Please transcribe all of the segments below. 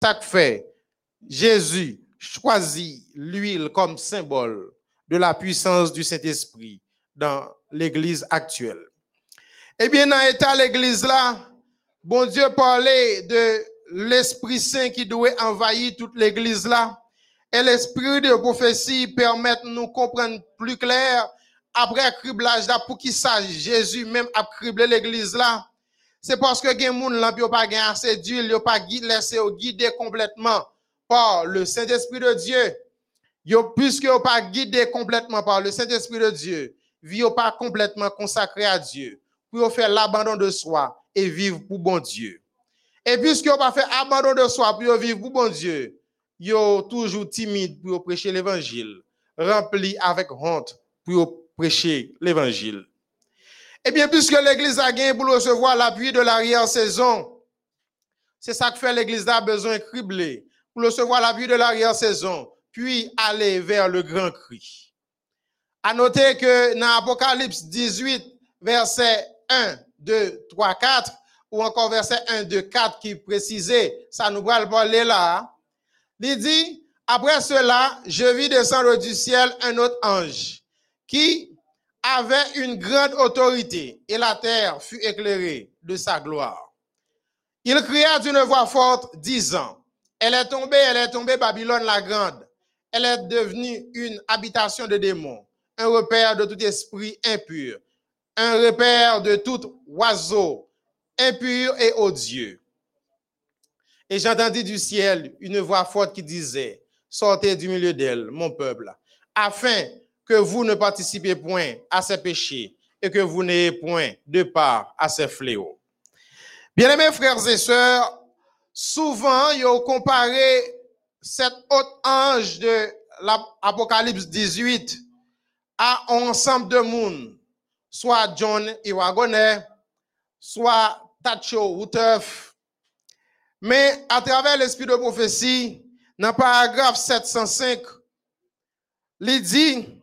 Ça fait, Jésus choisit l'huile comme symbole de la puissance du Saint-Esprit dans l'Église actuelle. Eh bien, dans l'état l'Église là, bon Dieu parlait de l'Esprit Saint qui doit envahir toute l'Église là. Et l'Esprit de prophétie permet de nous comprendre plus clair après criblage là pour qui ça Jésus même a criblé l'Église là. C'est parce que gen moun là pas assez d'huile, yo pas laissé guider complètement par le Saint-Esprit de Dieu. Yo, puisque yo pas guidé complètement par le Saint-Esprit de Dieu, vie pas complètement consacré à Dieu, pour faire l'abandon de soi et vivre pour bon Dieu. Et puisque yo pas fait abandon de soi pour vivre pour bon Dieu, yo toujours timide pour prêcher l'évangile, rempli avec honte pour prêcher l'évangile. Eh bien, puisque l'église a gagné pour recevoir l'appui de l'arrière-saison, c'est ça que fait l'église a besoin de cribler pour recevoir l'appui de l'arrière-saison, puis aller vers le grand cri. À noter que dans Apocalypse 18, verset 1, 2, 3, 4, ou encore verset 1, 2, 4 qui précisait, ça nous va le parler là. Il dit, après cela, je vis descendre du ciel un autre ange qui avait une grande autorité et la terre fut éclairée de sa gloire. Il cria d'une voix forte, disant, Elle est tombée, elle est tombée, Babylone la grande. Elle est devenue une habitation de démons, un repère de tout esprit impur, un repère de tout oiseau impur et odieux. Et j'entendis du ciel une voix forte qui disait, Sortez du milieu d'elle, mon peuple, afin que vous ne participez point à ses péchés et que vous n'ayez point de part à ses fléaux. Bien-aimés frères et sœurs, souvent, ils ont comparé cet autre ange de l'Apocalypse 18 à un ensemble de monde, soit John Iwagonet, soit Tacho Woutef. Mais à travers l'esprit de prophétie, dans le paragraphe 705, il dit,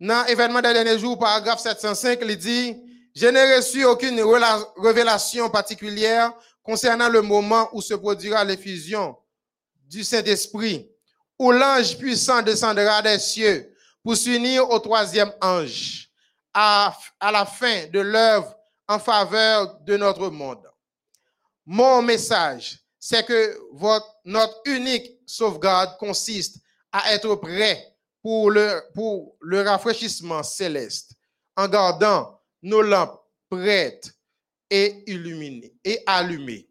dans l'événement des derniers jours, paragraphe 705, il dit, je n'ai reçu aucune révélation particulière concernant le moment où se produira l'effusion du Saint-Esprit, où l'ange puissant descendra des cieux pour s'unir au troisième ange à, la fin de l'œuvre en faveur de notre monde. Mon message, c'est que notre unique sauvegarde consiste à être prêt pour le, rafraîchissement céleste, en gardant nos lampes prêtes et illuminées et allumées.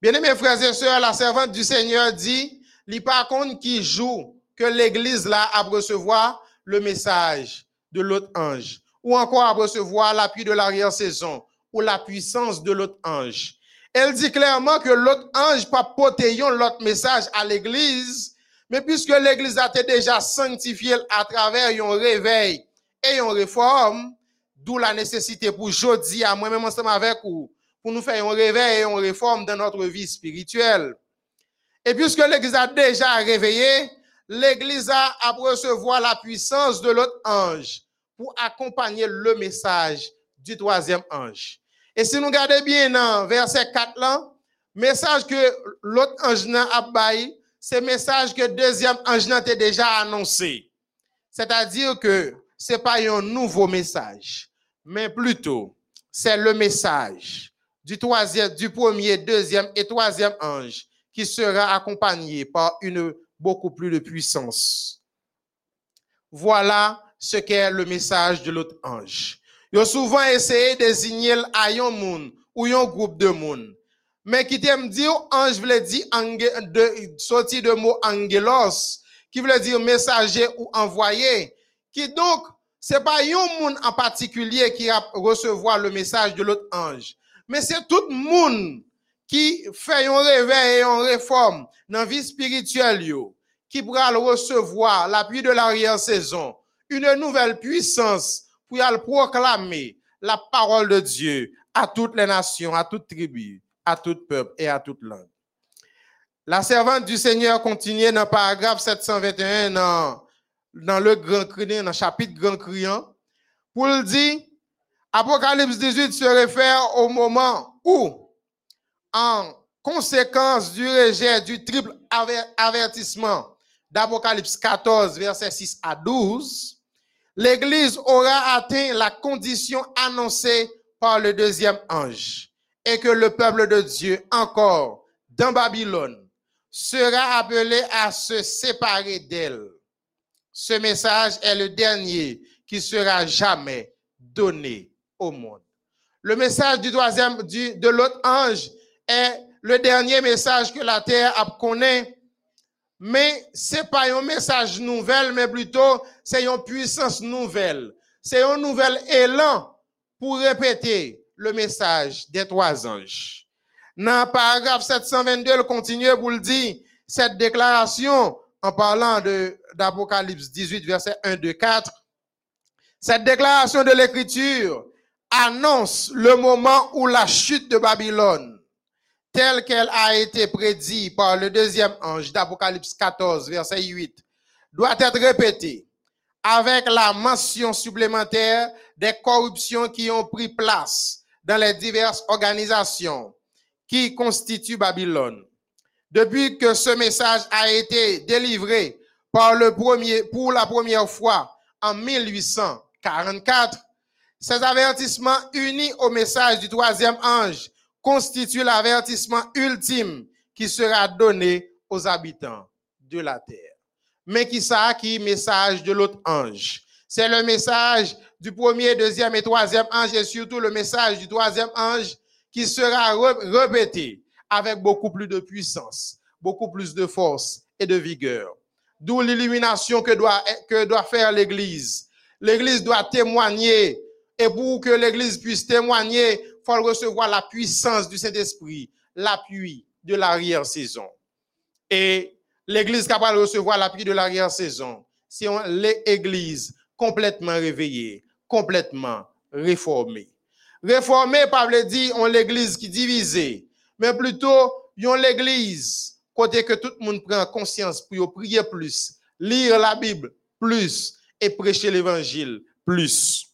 Bien-aimés frères et sœurs, la servante du Seigneur dit, par contre qui joue que l'église là a recevoir le message de l'autre ange, ou encore à recevoir l'appui de l'arrière-saison, ou la puissance de l'autre ange. Elle dit clairement que l'autre ange pas porter l'autre message à l'église, mais puisque l'Église a été déjà sanctifiée à travers un réveil et une réforme, d'où la nécessité pour jeudi à moi-même ensemble avec vous, pour nous faire un réveil et une réforme dans notre vie spirituelle. Et puisque l'Église a déjà réveillé, l'Église a à recevoir la puissance de l'autre ange pour accompagner le message du troisième ange. Et si nous regardons bien dans verset 4 là, message que l'autre ange n'a pas ce message que deuxième ange n'a déjà annoncé. C'est-à-dire que ce n'est pas un nouveau message, mais plutôt c'est le message du troisième, du premier, deuxième et troisième ange qui sera accompagné par une beaucoup plus de puissance. Voilà ce qu'est le message de l'autre ange. Ils ont souvent essayé de désigner un monde ou un groupe de monde. Mais qui t'aime dire, ange voulait dire, de, sorti de mot angelos, qui voulait dire messager ou envoyé. Qui donc, c'est pas un monde en particulier qui a recevoir le message de l'autre ange. Mais c'est tout le monde qui fait un réveil et une réforme dans la vie spirituelle, qui pourra recevoir l'appui de l'arrière-saison, une nouvelle puissance pour y proclamer la parole de Dieu à toutes les nations, à toutes tribus à tout peuple et à toute langue. La servante du Seigneur continue dans le paragraphe 721 dans, dans le grand criant, dans le chapitre grand criant, pour le dire, Apocalypse 18 se réfère au moment où, en conséquence du rejet du triple avertissement d'Apocalypse 14, versets 6 à 12, l'Église aura atteint la condition annoncée par le deuxième ange et que le peuple de Dieu encore dans Babylone sera appelé à se séparer d'elle. Ce message est le dernier qui sera jamais donné au monde. Le message du troisième, de l'autre ange est le dernier message que la terre a connaît. Mais c'est pas un message nouvel, mais plutôt c'est une puissance nouvelle. C'est un nouvel élan pour répéter le message des trois anges. Dans le paragraphe 722, il continue pour le dire, cette déclaration, en parlant d'Apocalypse 18, verset 1, 2, 4, cette déclaration de l'écriture annonce le moment où la chute de Babylone, telle qu'elle a été prédite par le deuxième ange d'Apocalypse 14, verset 8, doit être répétée avec la mention supplémentaire des corruptions qui ont pris place dans les diverses organisations qui constituent Babylone. Depuis que ce message a été délivré pour la première fois en 1844, ces avertissements unis au message du troisième ange constituent l'avertissement ultime qui sera donné aux habitants de la terre. Mais qui ça qui message de l'autre ange? C'est le message du premier, deuxième et troisième ange et surtout le message du troisième ange qui sera répété avec beaucoup plus de puissance, beaucoup plus de force et de vigueur. D'où l'illumination que doit, que doit faire l'Église. L'Église doit témoigner et pour que l'Église puisse témoigner, il faut recevoir la puissance du Saint-Esprit, l'appui de l'arrière-saison. Et l'Église capable de recevoir l'appui de l'arrière-saison, c'est l'Église complètement réveillée, complètement réformée. Réformée, Pablo dit, on l'Église qui divisée, mais plutôt, on l'Église, côté que tout le monde prend conscience pour prier plus, lire la Bible plus et prêcher l'Évangile plus.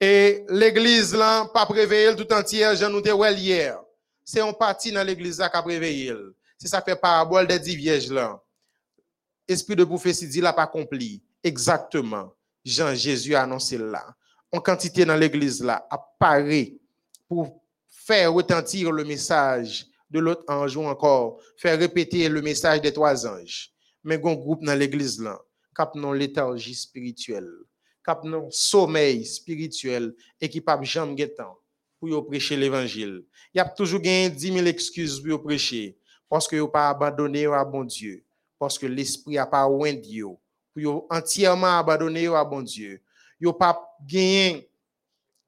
Et l'église là, pas préveillé tout entier, j'en ai hier. C'est un parti dans l'église là qui a préveillé. C'est ça fait parabole des dix vierges là. Esprit de prophétie dit là pas accompli. Exactement. Jean Jésus a annoncé là. En quantité dans l'église là apparaît pour faire retentir le message de l'autre ange ou encore faire répéter le message des trois anges. Mais un groupe dans l'église là, cap non léthargie spirituelle cap non sommeil spirituel et qui pas jamais temps pour prêcher l'évangile. Il y a toujours gagné 10 000 excuses pour prêcher parce que vous pas abandonné à bon Dieu, parce que l'esprit a pas oint Dieu, pour entièrement abandonné à bon Dieu. Vous pas gagné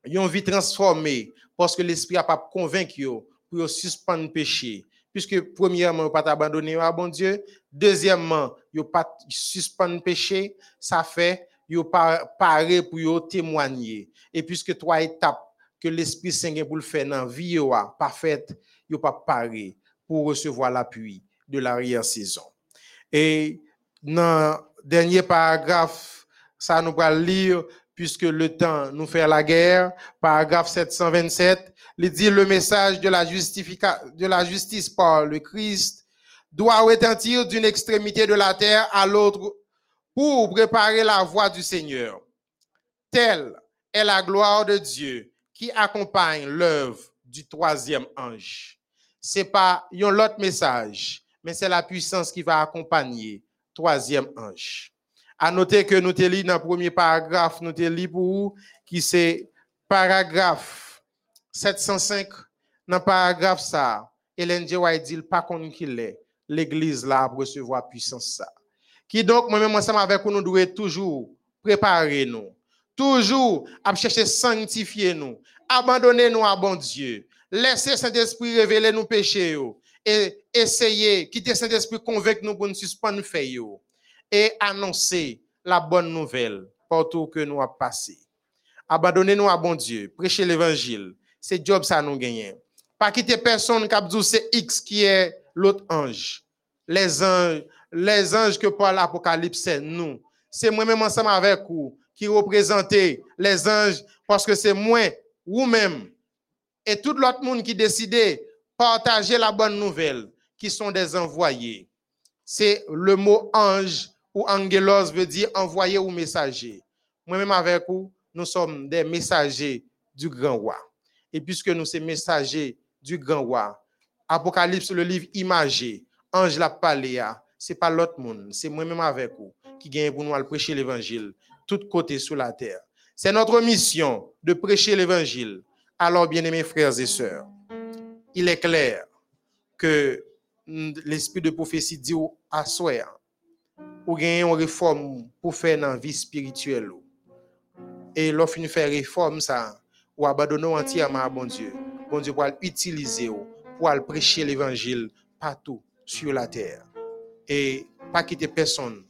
une vie transformée parce que l'esprit a pas convaincu pour suspendre péché. Puisque premièrement, vous pas abandonné à bon Dieu, deuxièmement, vous pas suspendre péché, ça fait yo paré pour yo témoigner. Et puisque trois étapes que l'Esprit Saint pour le faire dans vie yo parfaite, yo pas paré pour recevoir l'appui de l'arrière-saison. Et dans dernier paragraphe, ça nous va lire puisque le temps nous fait la guerre, paragraphe 727, il dit le message de la, justice par le Christ doit retentir d'une extrémité de la terre à l'autre pour préparer la voie du Seigneur. Telle est la gloire de Dieu qui accompagne l'œuvre du troisième ange. C'est pas un autre message, mais c'est la puissance qui va accompagner troisième ange. À noter que nous lit dans le premier paragraphe, nous lit pour qui c'est paragraphe 705. Dans le paragraphe ça, Hélène G. White dit pas qu'on qu'il est. L'église là pour recevoir puissance ça. Qui donc, moi-même, ensemble avec nous, nous devons toujours préparer nous. Toujours à chercher sanctifier nous. Abandonner nous à bon Dieu. Laisser Saint-Esprit révéler nos péchés. Et essayer, quitter Saint-Esprit convaincre nous pour nous suspendre. Et annoncer la bonne nouvelle partout que nous avons passé. Abandonner nous à bon Dieu. Prêcher l'évangile. C'est job ça nous gagner. Pas quitter personne qui c'est X qui est l'autre ange. Les anges, les anges que parle l'Apocalypse, c'est nous. C'est moi-même ensemble avec vous qui représentez les anges parce que c'est moi, vous-même, et tout l'autre monde qui décidait partager la bonne nouvelle, qui sont des envoyés. C'est le mot ange ou angelos veut dire envoyé ou messager. Moi-même avec vous, nous sommes des messagers du grand roi. Et puisque nous sommes messagers du grand roi, Apocalypse, le livre imagé, ange la paléa, c'est pas l'autre monde, c'est moi-même avec vous qui gagne pour nous prêcher l'évangile, tout côté sur la terre. C'est notre mission de prêcher l'évangile. Alors, bien-aimés frères et sœurs, il est clair que l'esprit de prophétie dit à soi, ou gagner une réforme pour faire dans vie spirituelle. Et lorsqu'on fait réforme, ça, ou abandonner entièrement à bon Dieu, bon Dieu pour l'utiliser pour prêcher l'évangile partout sur la terre. Et pas quitter personne,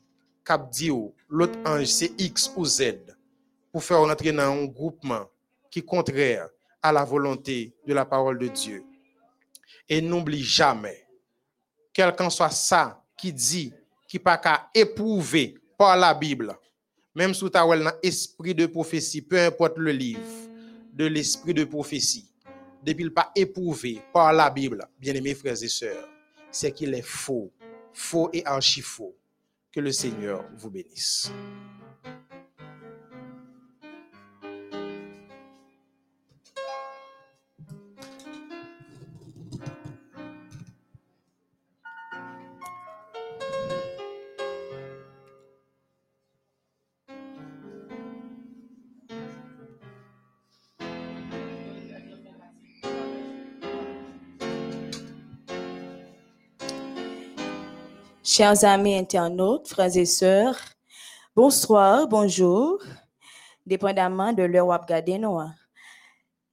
cap dit l'autre ange c'est X ou Z pour faire rentrer dans un groupement qui est contraire à la volonté de la parole de Dieu. Et n'oublie jamais, quel qu'en soit ça qui dit, qui pas qu'à éprouver par la Bible, même sous ta esprit de prophétie, peu importe le livre, de l'esprit de prophétie, depuis pas éprouvé par la Bible, bien-aimés frères et sœurs, c'est qu'il est faux, faux et archi faux. Que le Seigneur vous bénisse. Chers amis internautes, frères et sœurs, bonsoir, bonjour, dépendamment de l'heure où vous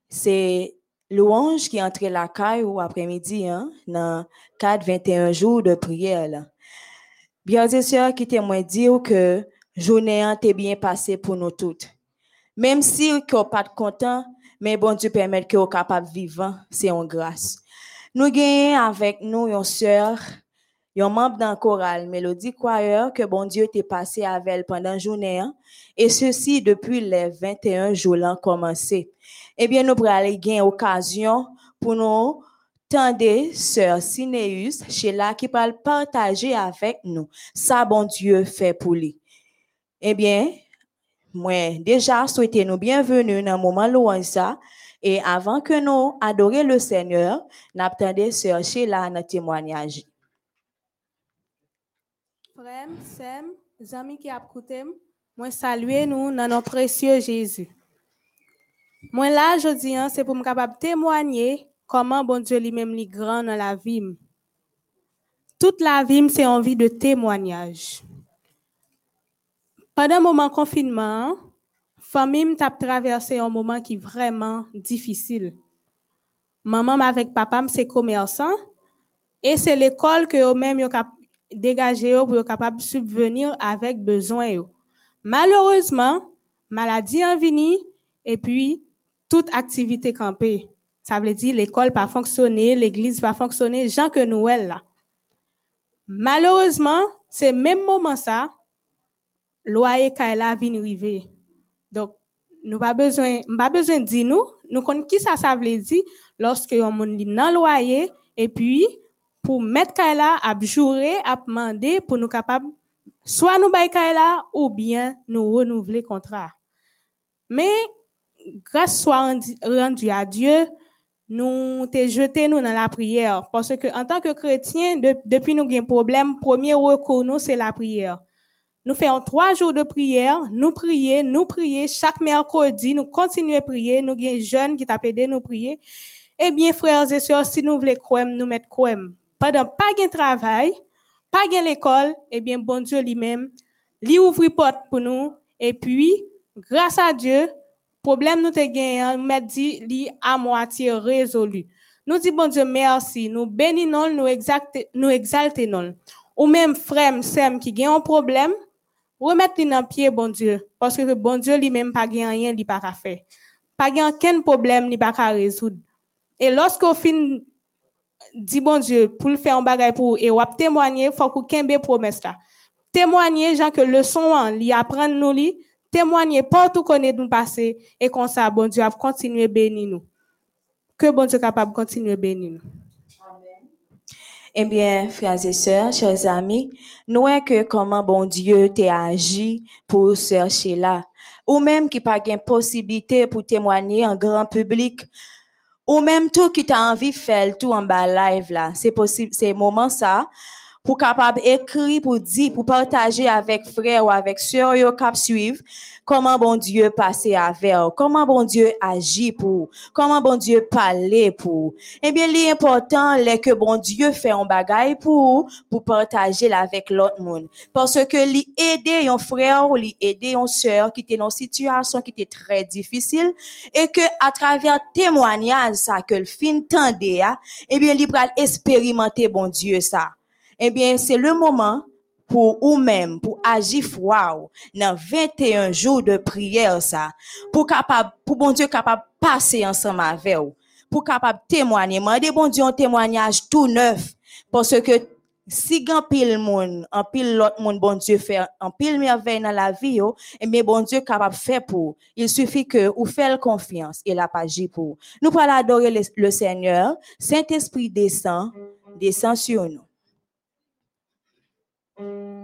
C'est louange qui entre la caille ou après-midi, hein, dans 4, 21 jours de prière. Bien et sœurs, qui témoignent dire que journée est bien passée pour nous toutes. Même si vous n'êtes pas content, mais bon Dieu permet que vous capable de vivre, c'est en grâce. Nous gagnons avec nous une sœur un membre d'un choral Mélodie Choir que bon Dieu t'est passé avec elle pendant journée, hein. et ceci depuis les 21 jours l'an commencé. Eh bien, nous aller gagner occasion pour nous tendre sœur Sinéus, chez là, qui parle partager avec nous ça bon Dieu fait pour lui. Eh bien, moi, déjà, souhaitez nous bienvenue dans moment ça. Et avant que nous adorions le Seigneur, n'attendez sœur Sheila notre témoignage. Frère, Sem, amis qui écouté, moi saluer nous dans notre précieux Jésus. Moi là, dis, hein, c'est pour me capable témoigner comment bon Dieu lui-même est grand dans la vie. Toute la vie, c'est envie de témoignage. Pendant le moment confinement, famille t'a traversé un moment qui est vraiment difficile. Maman avec papa, c'est commerçant. Et c'est l'école que eux-mêmes dégager pour être capable de subvenir avec besoin. Malheureusement, maladie en vini et puis toute activité campée. Ça veut dire l'école pas fonctionner, l'église pas fonctionner, gens que Noël là. Malheureusement, c'est même moment ça, loyer la vient arriver. Donc, nous pas besoin, pas besoin de dire nous, nous connaissons qui ça ça veut dire lorsque on dans loyer et puis pour mettre Kaila à jurer, à demander pour nous capables, soit nous bailler Kaila ou bien nous renouveler le contrat. Mais, grâce soit rendue à Dieu, nous t'es jeté nous dans la prière. Parce que, en tant que chrétien, depuis nous avons un problème, premier recours, nous, c'est la prière. Nous faisons trois jours de prière, nous prions, nous prions chaque mercredi, nous continuons à prier, nous avons jeunes qui t'appellent nous prier. Eh bien, frères et sœurs, si nous voulons croire, nous mettre croire pas de travail, pas de l'école, eh bien, bon Dieu lui-même, lui ouvre porte pour nous, et puis, grâce à Dieu, problème nous te gagné, nous dit, lui à moitié résolu. Nous disons, bon Dieu, merci, nous bénissons, nous exaltons, nous exaltons. Ou même frère, sœur qui gagne un problème, remettez dans pied, bon Dieu, parce que bon Dieu lui-même pas gagné rien, il pas faire. Pas aucun problème, il pas résoudre. Et lorsqu'au fin dit bon Dieu, pour le faire un bagage pour et ou témoigner, faut qu'on kembe promesse là. Témoigner, gens que le son, li apprendre nous li, témoigner partout qu'on est nous passé et qu'on ça, bon Dieu a continuer bénir nous. Que bon Dieu capable continuer bénir nous. Eh bien, frères et sœurs, chers amis, nous voyons que comment bon Dieu t'a agi pour sœur Sheila, ou même qui pas gain possibilité pour témoigner en grand public, ou même tout qui t'a envie de faire tout en bas live là, c'est possible, c'est moment ça, pour capable écrire, pour dire, pour partager avec frère ou avec sœur yo cap suivre, comment bon Dieu passer avec, eux, comment bon Dieu agit pour, comment bon Dieu parler pour. Eh bien, l'important, est que bon Dieu fait un bagage pour, pour partager avec l'autre monde. Parce que lui aider un frère ou lui aider une sœur qui était dans une situation qui était très difficile et que à travers témoignage ça que le fin tendait, eh bien, il va expérimenter bon Dieu ça. Eh bien, c'est le moment pour vous-même, pour agir froid dans 21 jours de prière, ça, pour capable, pour bon Dieu capable passer ensemble avec vous, pour capable témoigner. Mandez bon Dieu un témoignage tout neuf, parce que si grand pile monde, en l'autre monde, bon Dieu fait en pile merveille dans la vie, et eh bien bon Dieu capable faire pour. Il suffit que vous faites confiance et la pas pour. Nous allons adorer le, le Seigneur. Saint-Esprit descend, descend sur nous. Saint-Esprit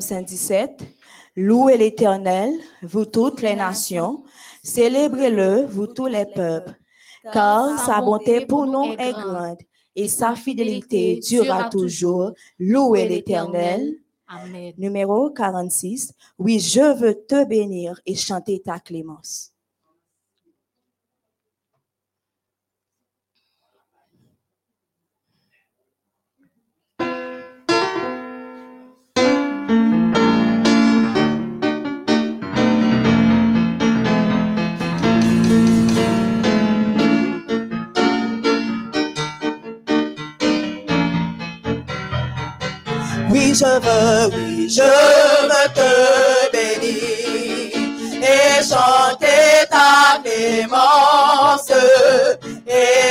117. Louez l'Éternel, vous toutes les nations, célébrez-le, vous tous les peuples, car sa bonté pour nous est grande et sa fidélité durera toujours. Louez l'Éternel. Amen. Numéro 46. Oui, je veux te bénir et chanter ta clémence. oui, je veux, oui, je veux te bénir et chanter ta clémence et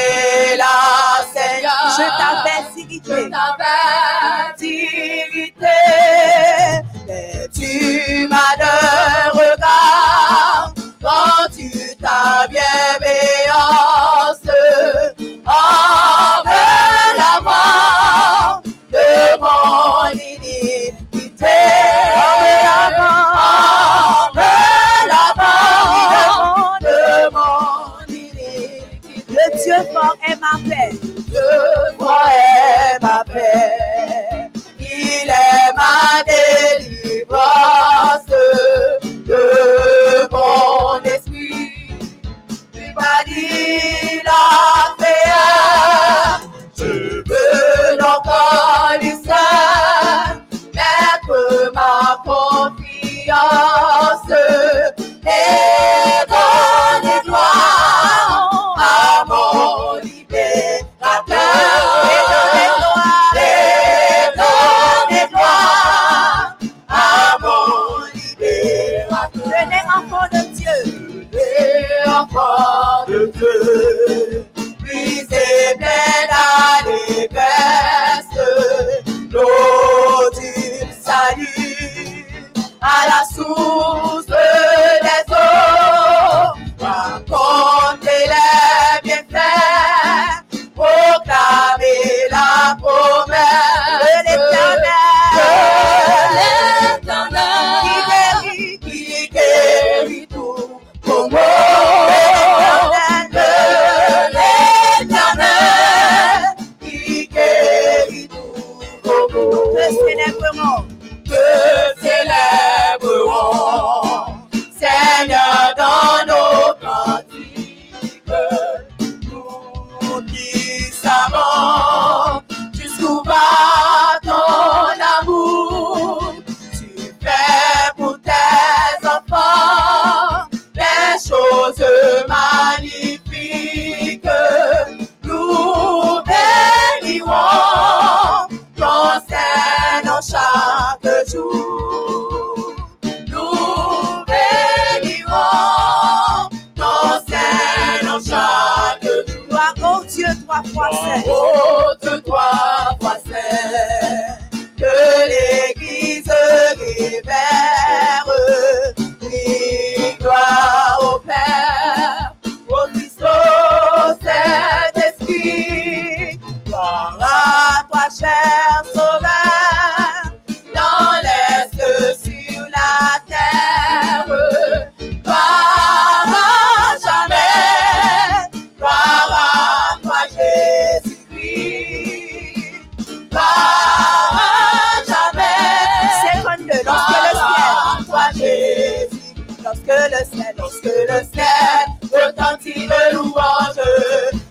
Lorsque le ciel, lorsque le ciel retentit de louanges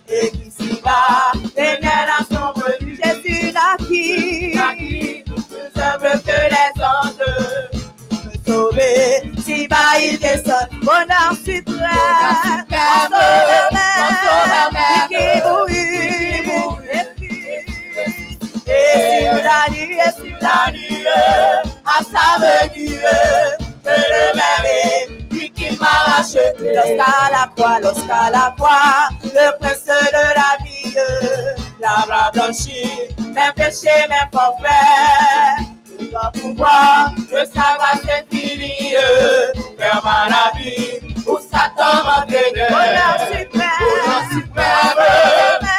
et qu'ici-bas, les miens sont venus. Jésus naquit, naquit, plus humble que les anges. Me sauver, si bas il descend, bonheur suprême, mon sauveur même, qui mourut, et sur la nuit, et sur la nuit, à sa venue, Lorsqu'à la croix, lorsqu'à la croix, le prince de la vie, la blanchi, mes péchés, mes forfaits. Tu dois pouvoir, le savoir c'est fini, faire ma la vie, où Satan m'a traîné. Bonheur suprême, bonheur suprême,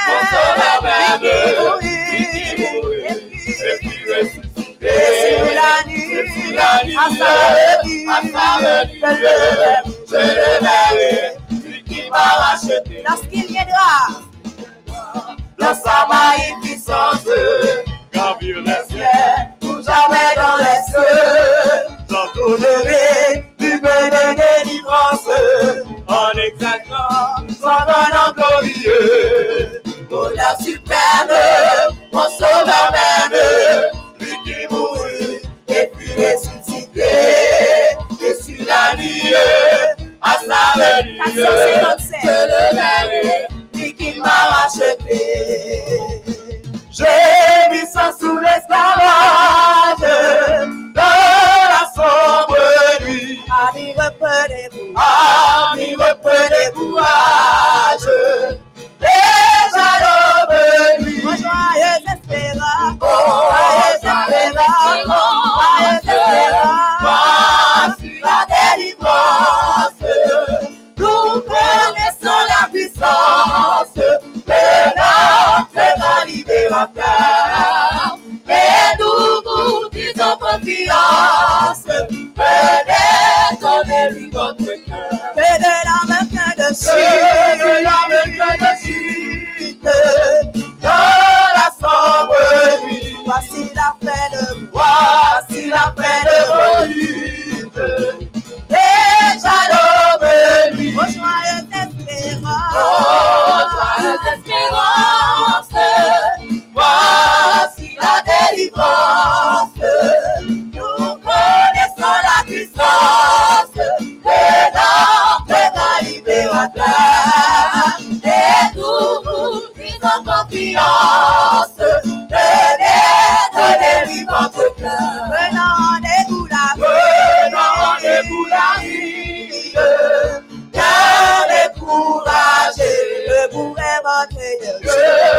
mon sauveur même. Et sur la nuit, à sa venue, à sa venue, je le verrai, je le verrai, lui qui m'a racheté. Lorsqu'il viendra, dans sa magnificence, gravir les cieux, pour jamais dans les cieux, j'entendrai du peu de délivrance, en exaltant son nom glorieux. Bonheur suprême, mon sauveur même, lui qui mourut et puis ressuscité, et sur la venue, 457. je le verrai, lui qui m'a racheté. J'ai mis ça sous l'esclavage dans la sombre nuit. Ami, reprenez-vous, ami, reprenez nous vous disons confiance. Venez donner-lui votre cœur. De l'âme plein de chute. de l'âme plein de chute. Dans la sombre nuit. Voici la peine. Voici la peine volute. Déjà l'aube nuit. Oh, joyeuse espérance. Oh, joyeuse espérance. Confiance. Venez, votre cœur. Venons, rendez-vous la Venons, rendez-vous la je votre énergie.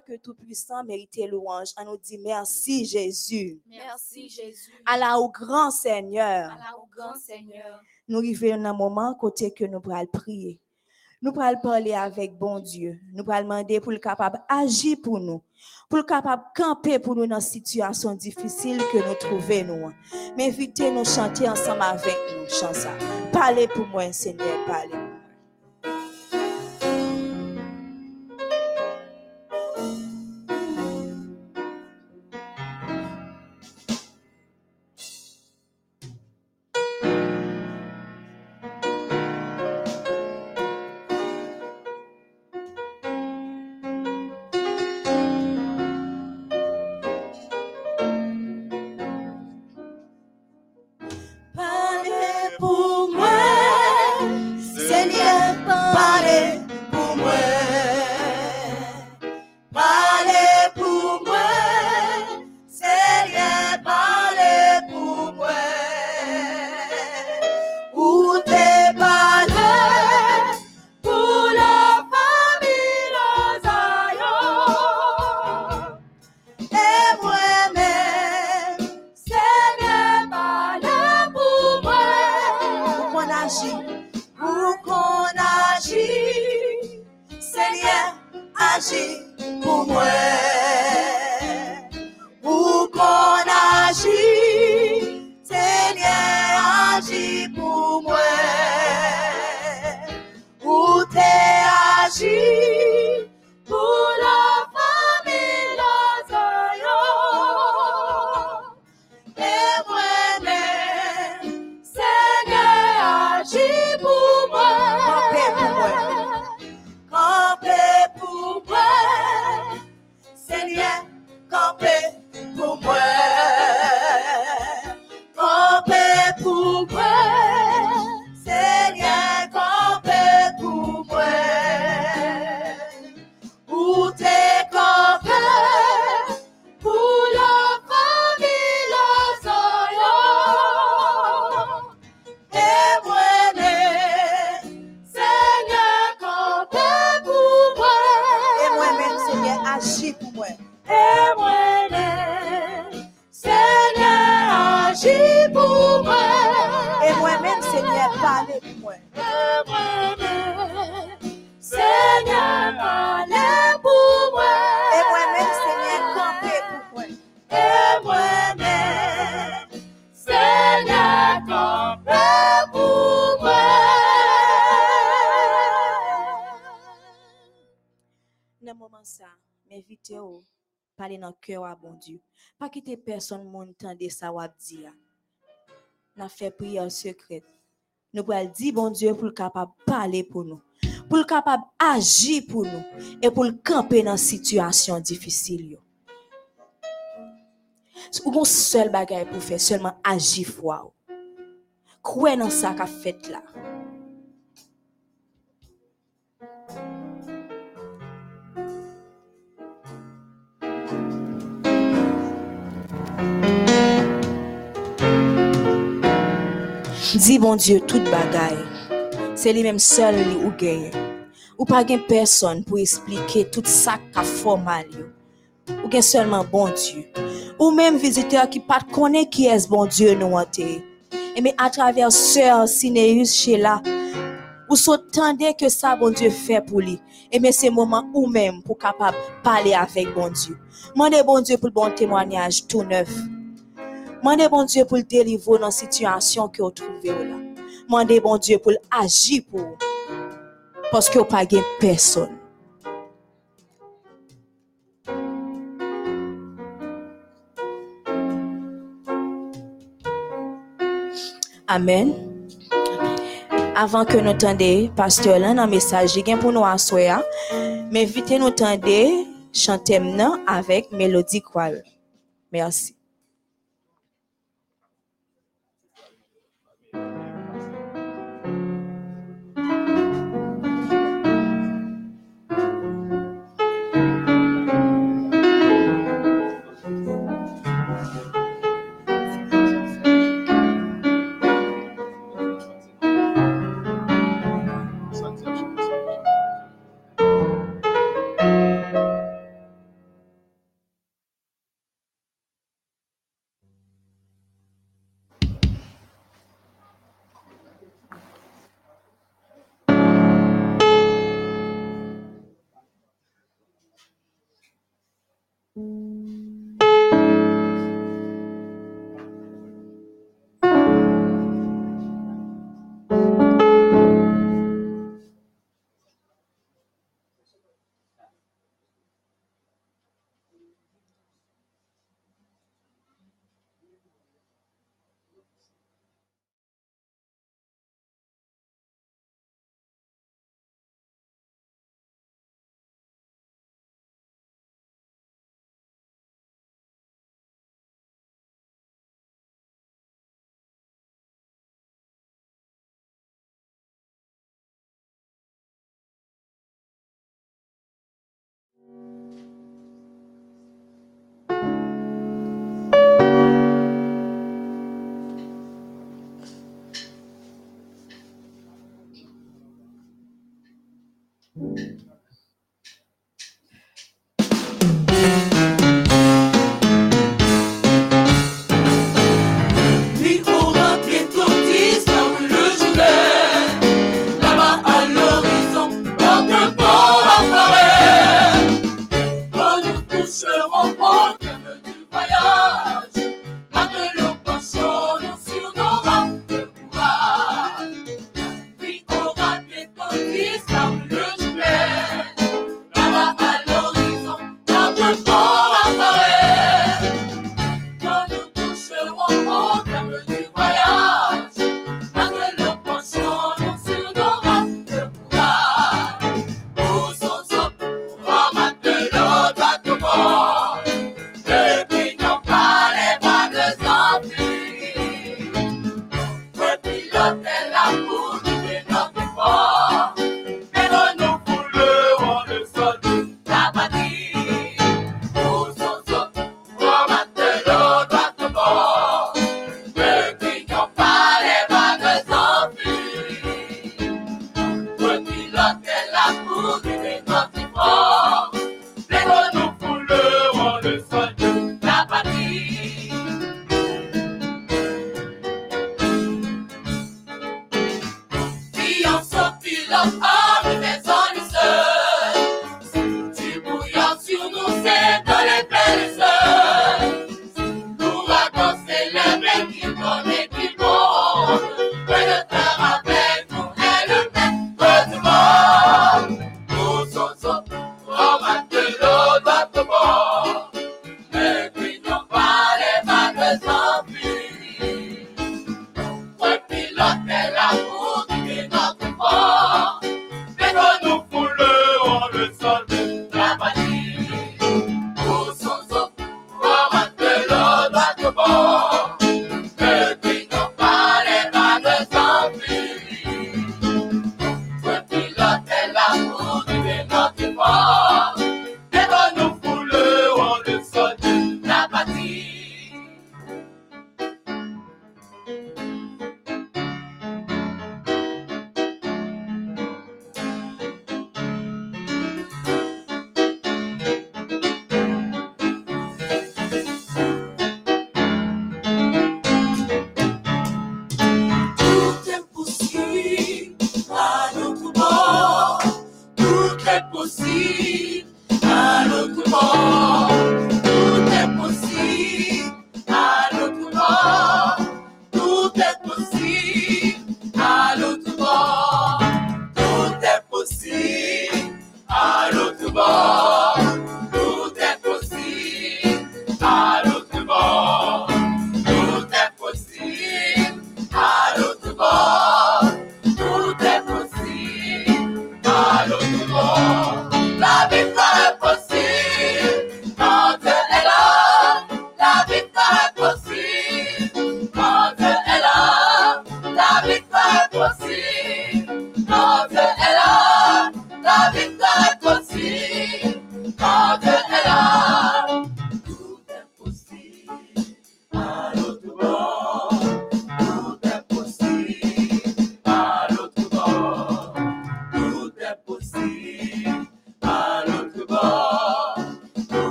Que Tout-Puissant méritait louange, on nous dit merci Jésus. Merci Jésus. Allah au grand Seigneur. Allah au grand Seigneur. Nous arrivons dans un moment côté que nous pourrons prier. Nous pourrons parler avec bon Dieu. Nous pourrons demander pour le capable agir pour nous. Pour le capable camper pour nous dans situation difficile que nous trouvons nous. Mais invitez nous chanter ensemble avec nous. Chant ça. Parlez pour moi, Seigneur. Parlez Moment ça, m'invite au parler dans cœur à bon Dieu. Pas quitter personne monde tande ça ou dire. N'a fait prière secrète. Nous pourrons dire bon Dieu pour le capable parler pour nous. Pour le capable agir pour nous et pour le camper dans situation difficile yo. Ou gon seul bagay pour faire seulement agir foi. ou. Croire dans ça qu'a fait là. Dis bon Dieu toute bagaille. C'est lui-même seul li ou gagne. Ou pas gen personne pour expliquer tout ça qu'a fait mal yo. Ou gen seulement bon Dieu. Ou même visiteur qui pas connaît qui est bon Dieu nous ante. À travers sœur Sineus Sheila, ou s'entendez que ça bon Dieu fait pour lui. Et mais c'est moment ou même pour capable parler avec bon Dieu. Mandez bon Dieu pour le bon témoignage tout neuf. Mandez bon Dieu pour le délivrer dans la situation que vous trouvez là. Mandez bon Dieu pour agir pour. Parce que vous pas personne. Amen. Avant que nous tendions, pasteur là, dans le message, a pour nous mais vite nous tendez, maintenant avec mélodie chorale. Merci.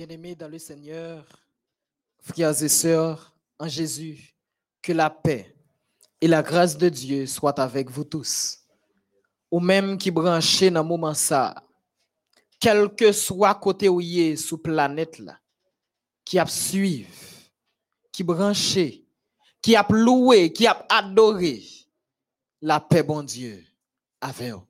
Bien-aimés dans le Seigneur, frères et sœurs en Jésus, que la paix et la grâce de Dieu soient avec vous tous. Ou même qui branchez dans le moment ça, quel que soit côté où est sous planète là, qui a suivi, qui branché, qui a loué, qui a adoré la paix bon Dieu avec vous.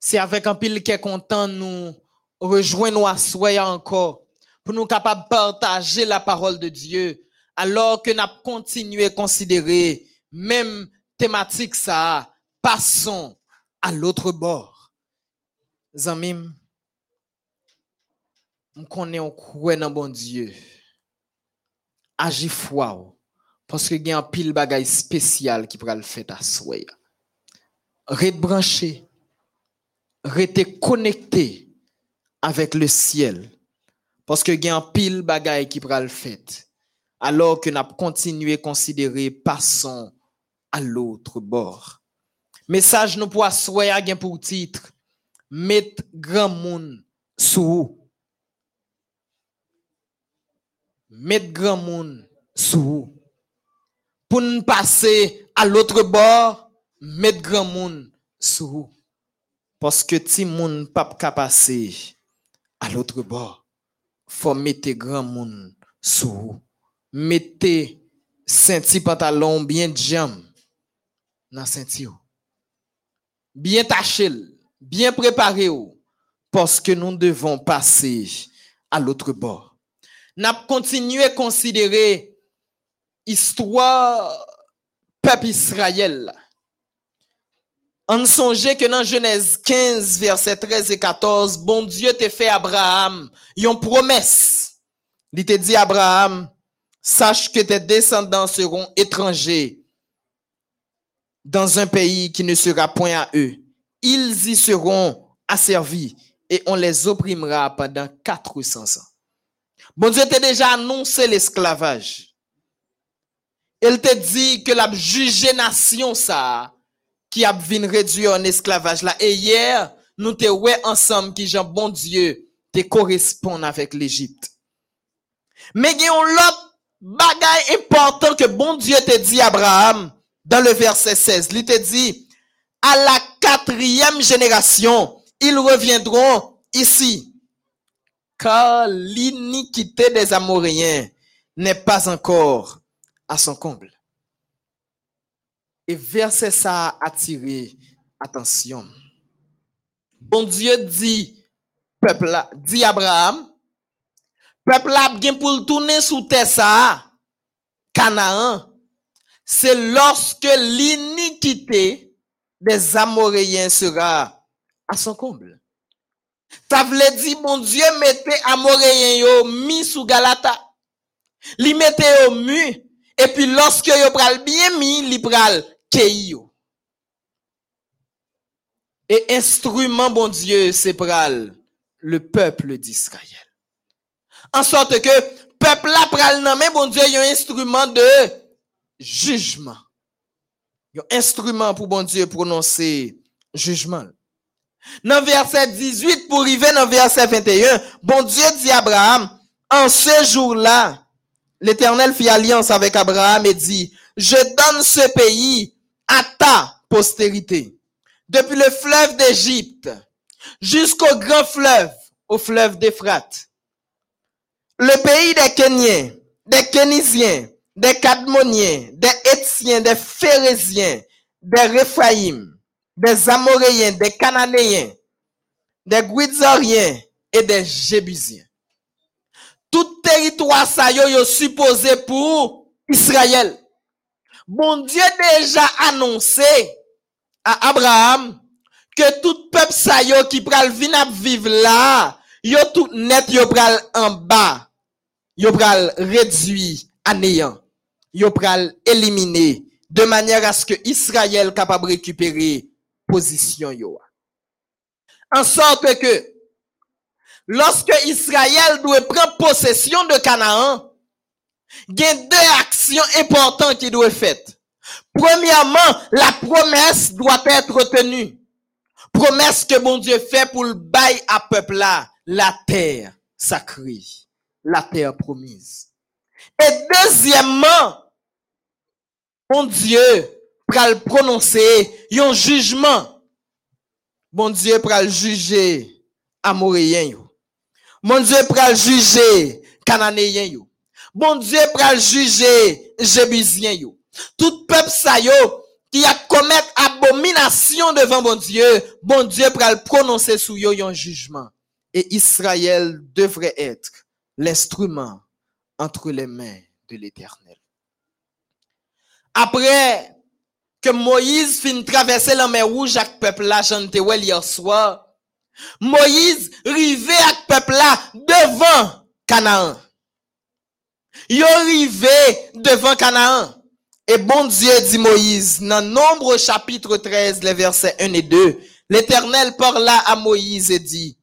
C'est avec un pile qui est content nous rejoindre nous asseoir encore pour nous capables de partager la parole de Dieu alors que nous continué à considérer même thématique ça passons à l'autre bord. Zamim on connaît on croit dans bon Dieu. Agis foi parce que y a un pile bagay spécial qui pourra le faire à soir rete branché connecté avec le ciel. Parce que y a un pile bagaille qui pourra le fait. Alors que n'a continué considérer passons à l'autre bord. Message nous pour soya gen pour titre. Mettre grand monde sous mettre grand monde sous pour nous passer à l'autre bord mettre grand monde sous parce que ti moun pas passer à l'autre bord faut mettre grand monde sous mettez senti pantalon bien jam dans senti bien taché bien préparé parce que nous devons passer à l'autre bord n'a continué à considérer histoire peuple Israël. On songe que dans Genèse 15, verset 13 et 14, bon Dieu te fait Abraham une promesse. Il te dit Abraham, sache que tes descendants seront étrangers dans un pays qui ne sera point à eux. Ils y seront asservis et on les opprimera pendant 400 ans. Bon Dieu t'a déjà annoncé l'esclavage. Il te dit que la juger nation ça qui a vin réduire en esclavage là. Et hier, nous te ouais ensemble qui Jean bon Dieu te correspond avec l'Égypte. Mais il y a un autre bagay important que bon Dieu te dit Abraham dans le verset 16. Il te dit, à la quatrième génération, ils reviendront ici. Car l'iniquité des Amoréens n'est pas encore à son comble. Et verset ça a attiré attention. Bon Dieu dit, peuple dit Abraham, peuple là bien pour tourner sous terre ça, Canaan, c'est lorsque l'iniquité des Amoréens sera à son comble. Ça veut dire, mon Dieu mettait Amoréens mis sous Galata. Li mettait au mu, et puis lorsque yo pral bien mis, li pral keyi yo. Et instrument, bon Dieu, c'est pral le peuple d'Israël. En sorte que peuple là pral nommé, bon Dieu, un instrument de jugement. Un instrument pour bon Dieu prononcer jugement. Dans verset 18 pour arriver dans verset 21, bon Dieu dit à Abraham, en ce jour-là, l'Éternel fit alliance avec Abraham et dit, je donne ce pays à ta postérité. Depuis le fleuve d'Égypte jusqu'au grand fleuve, au fleuve d'Éphrate. le pays des Kenyans, des Kénisiens, des Cadmoniens, des Étiens, des Phérésiens, des Réphaïm, des Amoréens, des Cananéens, des Guidzoriens et des Jébusiens. Tout territoire ça yo, yo supposé pour Israël. Bon Dieu déjà annoncé à Abraham que tout peuple ça yo qui pral venir vivre là, yo tout net yo pral en bas. Yo pral réduit à néant. Yo pral éliminé de manière à ce que Israël capable récupérer position yo. En sorte que lorsque Israël doit prendre possession de Canaan, il y a deux actions importantes qui doivent être faites. Premièrement, la promesse doit être tenue. Promesse que mon Dieu fait pour le bail à peuple la terre sacrée, la terre promise. Et deuxièmement, mon Dieu pral prononcer un jugement. Mon Dieu pral juger Amoréen. Mon Dieu pral juger Cananéen yo. Bon Dieu pral juger Jébusien yo. Tout peuple sa yo qui a commettre abomination devant bon Dieu, bon Dieu pral prononcer sous yo un jugement. Et Israël devrait être l'instrument entre les mains de l'Éternel. Après que Moïse fin traverser la mer rouge avec peuple là, chante hier soir, Moïse rivé avec peuple là devant Canaan. Yo rivé devant Canaan. Et bon Dieu dit Moïse, dans Nombre chapitre 13, les versets 1 et 2, l'Éternel parla à Moïse et dit,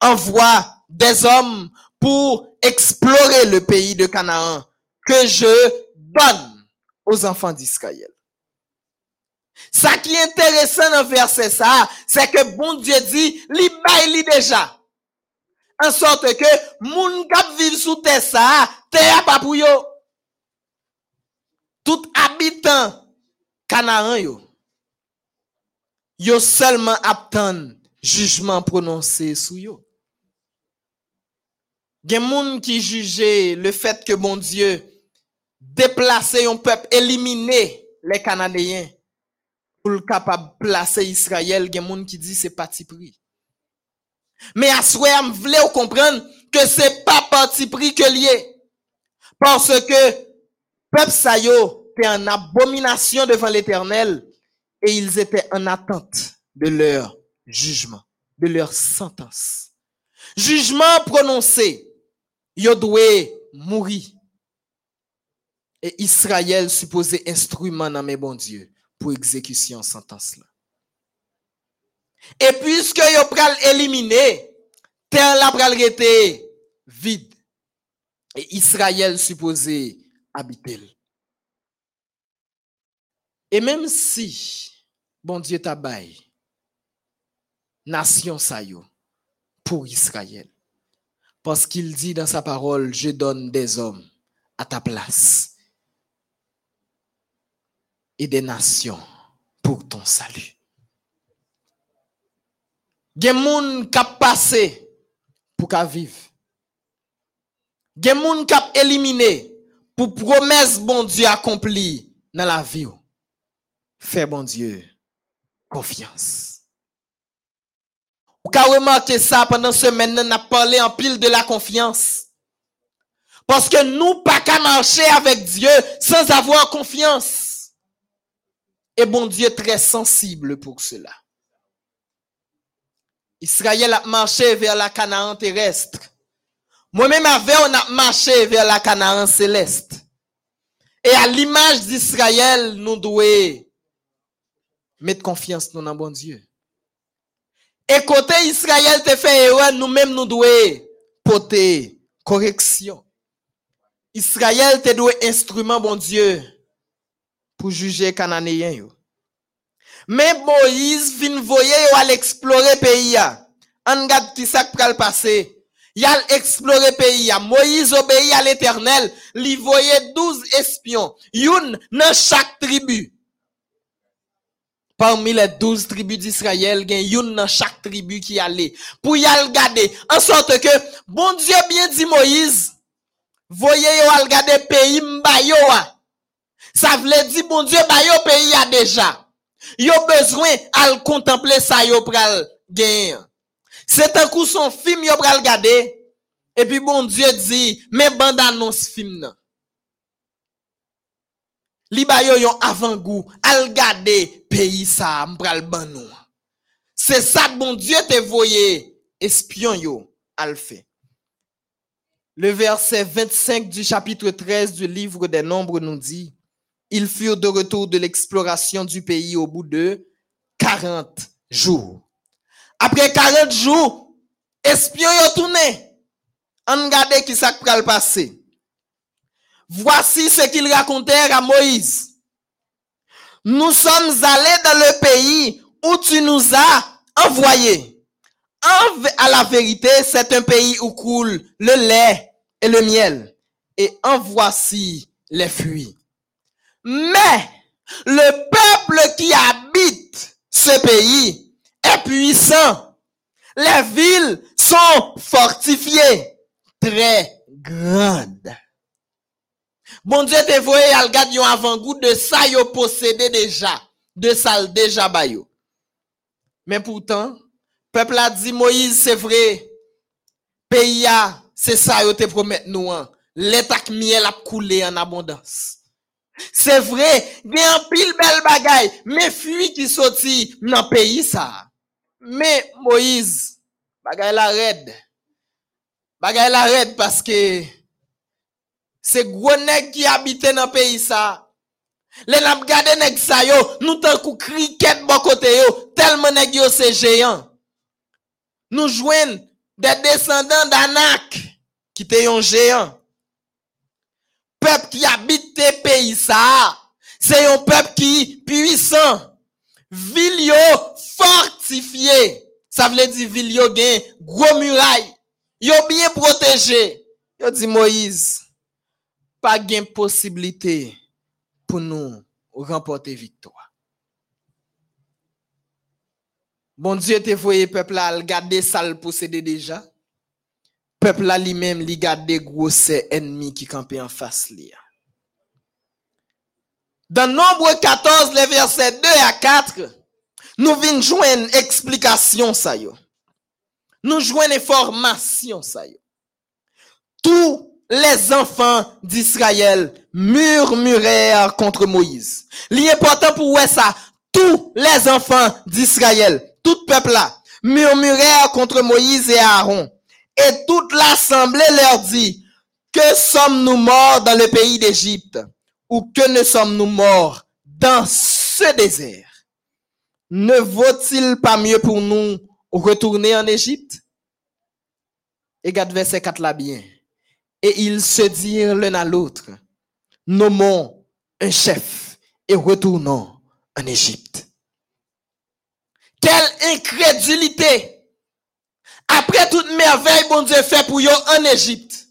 envoie des hommes pour explorer le pays de Canaan que je donne aux enfants d'Israël. Ça qui est intéressant dans le verset ça, c'est que bon Dieu dit, li bail déjà. En sorte que, moun kap vive sous pas pour. Tout habitant Canaan yo. Yo seulement attend jugement prononcé sous yo. Gen moun qui jugeait le fait que bon Dieu déplacer un peuple, éliminer les Canadiens pour le capable placer Israël, gen moun qui dit c'est parti pris. Mais à souhait, je voulais comprendre que c'est pas parti pris que lié. Parce que peuple sayo était en abomination devant l'éternel et ils étaient en attente de leur jugement, de leur sentence. Jugement prononcé, yo doué mourir. Et Israël supposé instrument dans mes bons dieux pour exécution sentence là. Et puisque yo pral éliminer, terre la pral rete vide. Et Israël supposé habiter. Et même si, bon Dieu tabaye, nation sa yo, pour Israël. Parce qu'il dit dans sa parole, je donne des hommes à ta place et des nations pour ton salut. Gen moun kap passé pour qu'à vivre. Gen moun kap éliminé pour promesse bon Dieu accompli dans la vie. Fais bon Dieu confiance. Ou ka remarqué ça pendant semaine, on a parlé en pile de la confiance. Parce que nous pas qu'à marcher avec Dieu sans avoir confiance. Et bon Dieu très sensible pour cela. Israël a marché vers la Canaan terrestre. Moi-même avec on a marché vers la Canaan céleste. Et à l'image d'Israël, nous devons mettre confiance dans bon Dieu. Et côté Israël te fait erreur, nous-mêmes nous devons porter correction. Israël te doit instrument bon Dieu pour juger yo. Mais Moïse vin voyer al explorer pays. An gade qui ça pral passer. Il a exploré pays. Moïse obéit à l'Éternel, li voyait 12 espions, youn dans chaque tribu. Parmi les douze tribus d'Israël, gen youn dans chaque tribu qui allait. Pour y aller garder. En sorte que, bon Dieu bien dit Moïse, voyez yo al gade pays mba a. Ça veut dire, bon Dieu, ba yo pays a déjà. Yo besoin al contempler ça yo pral gagner. C'est un coup son film yo pral gade. Et puis bon Dieu dit, mais bande annonce film nan. Li ba yo yon avant-goût, al gade pays ça m'pral ban nou. C'est ça que bon Dieu te voyé, espion yo, al fait. Le verset 25 du chapitre 13 du livre des Nombres nous dit, ils furent de retour de l'exploration du pays au bout de 40 jours. Après 40 jours, espion yo tourné. On regarde qui pral passer. Voici ce qu'ils racontèrent à Moïse. Nous sommes allés dans le pays où tu nous as envoyés. À la vérité, c'est un pays où coule le lait et le miel. Et en voici les fruits. Mais le peuple qui habite ce pays est puissant. Les villes sont fortifiées, très grandes. Bon Dieu te voye al gade avant-goût de ça yo possédé déjà, de ça déjà ba yo. Mais pourtant, peuple a dit Moïse, c'est vrai, pays a, c'est ça yo te promet nous. Lait ak miel ap coulé en abondance. C'est vrai, gen un pile bel bagay, mais fuit qui sorti dans pays ça. Mais Moïse, bagay la red. Bagay la red parce que c'est gros qui habitait dans pays ça. Les n'a nèg yo, nous tan kou cricket bon côté yo, tellement nèg yo c'est géant. Nous joignent des descendants d'Anak qui étaient un géant. Peuple qui habite pays ça, c'est un peuple qui puissant. Ville yo fortifié. Ça veut dire ville yo gen gros muraille. Yo bien protégé. Yo dit Moïse, pas gain possibilité pour nous remporter victoire. Bon Dieu te voye peuple là, garder ça le posséder déjà. Peuple là lui-même li garde gros ses ennemis qui campaient en face. Dans Nombre 14, les versets 2 à 4, nous venons joindre explication ça yo. Nous joignons information ça yo. Tous les enfants d'Israël murmurèrent contre Moïse. L'important pour ouais ça, tous les enfants d'Israël, tout peuple là, murmurèrent contre Moïse et Aaron. Et toute l'assemblée leur dit, que sommes-nous morts dans le pays d'Égypte? Ou que ne sommes-nous morts dans ce désert? Ne vaut-il pas mieux pour nous retourner en Égypte? Et garde verset 4 là bien. Et ils se dirent l'un à l'autre, nommons un chef et retournons en Égypte. Quelle incrédulité! Après toute merveille, bon Dieu fait pour yo en Égypte.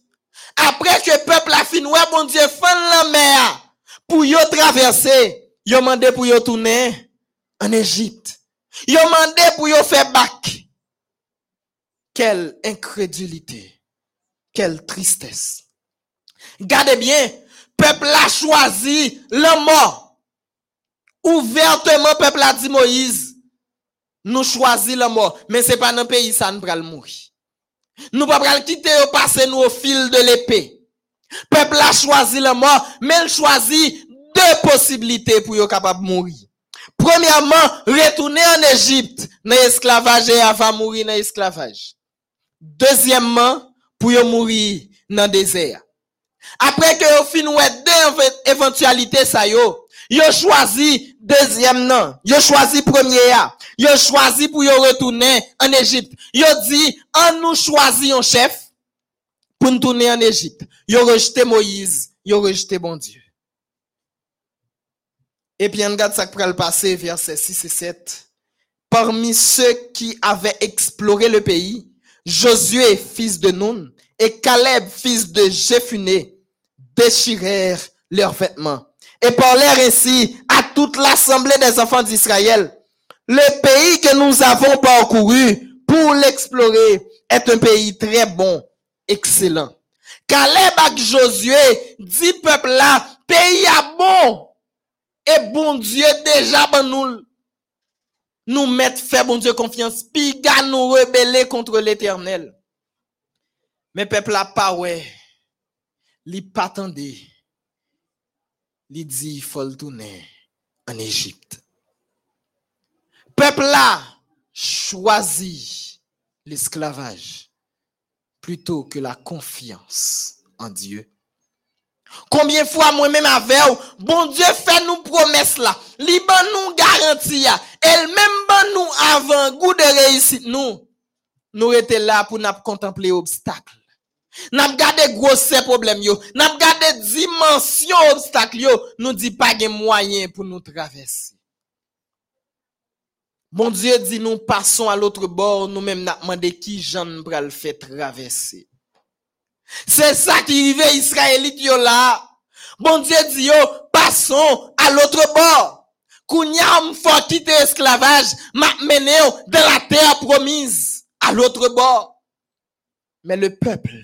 Après que peuple a fini, bon Dieu fait la mer pour yo traverser, yo mandé pour yo tourner en Égypte. Yo mandé pour yo faire bac. Quelle incrédulité. Quelle tristesse. Gardez bien, peuple a choisi la mort. Ouvertement, peuple a dit Moïse, nous choisis la mort, mais c'est pas dans le pays ça nous pral mourir. Nous pas quitter au passer nous au fil de l'épée. Peuple a choisi la mort, mais il choisit deux possibilités pour yo capable mourir. Premièrement, retourner en Égypte dans l'esclavage et avant mourir dans l'esclavage. Deuxièmement, pour mourir dans le désert. Après que yo fin ouais deux éve- éventualités ça yo, yo choisi deuxième non, yo choisi premier. Yo choisi pour yo retourner en Égypte. Yo dit, on nous choisit un chef pour nous tourner en Égypte. Yo rejeté Moïse, yo rejeté bon Dieu. Et puis on regarde ça qui le passer, verset 6 et 7. Parmi ceux qui avaient exploré le pays, Josué, fils de Nun, et Caleb, fils de Jephuné, déchirèrent leurs vêtements et parlèrent ainsi à toute l'assemblée des enfants d'Israël. Le pays que nous avons parcouru pour l'explorer est un pays très bon, excellent. Caleb ak Josué dit peuple là, pays a bon. Et bon Dieu déjà ban nous. Nous mettre fait bon Dieu confiance, puis nous rebeller contre l'éternel. Mais peuple là pas ouais. Li pas. Li dit faut tourner en Égypte. Peuple là choisit l'esclavage plutôt que la confiance en Dieu. Combien de fois moi-même avec vous, bon Dieu fait nous promesses là, li ban nous garantie elle même nous avant goût de réussite nous. Nous étions là pour nous contempler obstacle. N'a gardé gros problèmes yo, n'a gardé dimension obstacle yo, nous dit pas de moyen pour nous traverser. Bon Dieu dit nous passons à l'autre bord, nous-mêmes n'a demandé qui Jean pral fait traverser. C'est ça qui arrive Israélite yo là. Bon Dieu dit yo, passons à l'autre bord. Kounya m'fort quitter esclavage, m'a mené dans la terre promise à l'autre bord. Mais le peuple,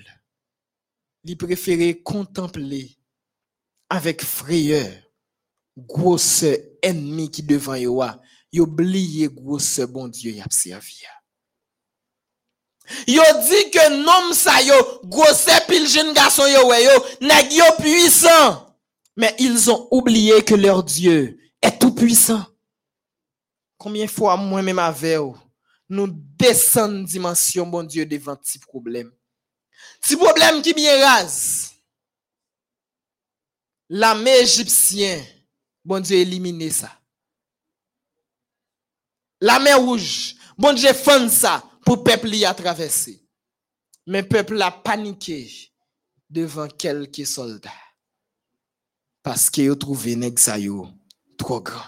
il préférait contempler avec frayeur grosse ennemi qui devant yo Yo oublié grosse bon Dieu y a servi. Yo dit que nom sa yo, grosse pile jeune garçon yo ouais yo, yo puissant. Mais ils ont oublié que leur Dieu est tout puissant. Combien fois moi-même avec nous descendons dimension bon Dieu devant petit problème. Petit problème qui bien rase. L'armée égyptienne, bon Dieu éliminé ça. La mer rouge, bon Dieu fend ça pour peuple y a traversé. Mais peuple a paniqué devant quelques soldats. Parce qu'ils ont trouvé nèg sa yo trop grand.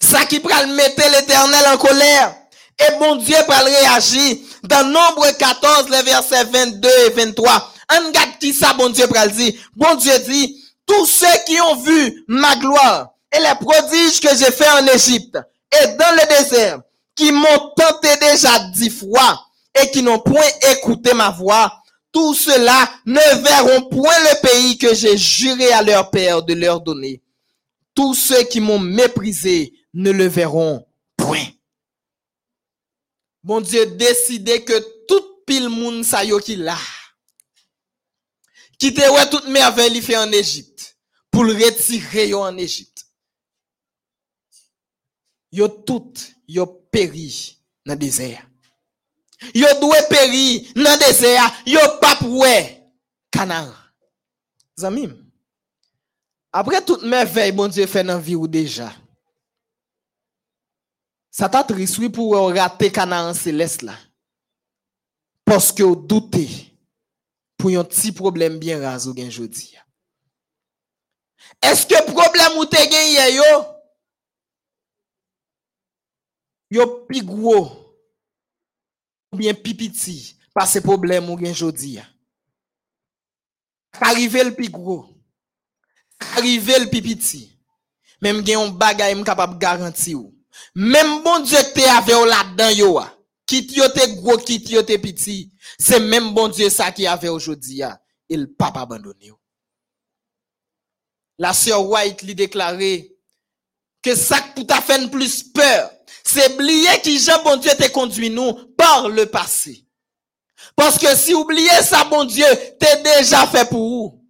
Ça qui pral mettre l'éternel en colère. Et bon Dieu pral réagir dans nombre 14, les versets 22 et 23. On regarde qui ça, bon Dieu pral dit. Bon Dieu dit, tous ceux qui ont vu ma gloire et les prodiges que j'ai fait en Égypte et dans le désert, qui m'ont tenté déjà dix fois et qui n'ont point écouté ma voix, tous ceux-là ne verront point le pays que j'ai juré à leur père de leur donner. Tous ceux qui m'ont méprisé ne le verront point. Bon Dieu décidé que tout pile moun sa yo qui te toute merveille fait en Égypte, pour le retirer en Égypte. Yo tout, yo péri dans le désert. Yo doué péri dans le désert, yo pas poué Canaan. Zamim. Après toute merveille bon Dieu fait dans vie ou déjà. Ça t'a triste pour rater Canaan céleste là. Parce que doutez pour un petit problème bien gen jodi. Est-ce que problème ou te gen yo? Yo pi gros ou bien pi petit par ces problèmes ou gen jodi. Arrive le pi gros. Arrive le petit. Même gen un bagay m capable garanti ou. Même bon Dieu te ave ou là-dedans yo. Kit yo te gros, kit yo te petit. C'est même bon Dieu ça qui avait aujourd'hui. Il pas abandonné. La sœur White lui déclaré que ça pour ta fait plus peur, c'est oublier qui Jean bon Dieu te conduit nous par le passé. Parce que si oublier ça, bon Dieu, t'es déjà fait pour vous.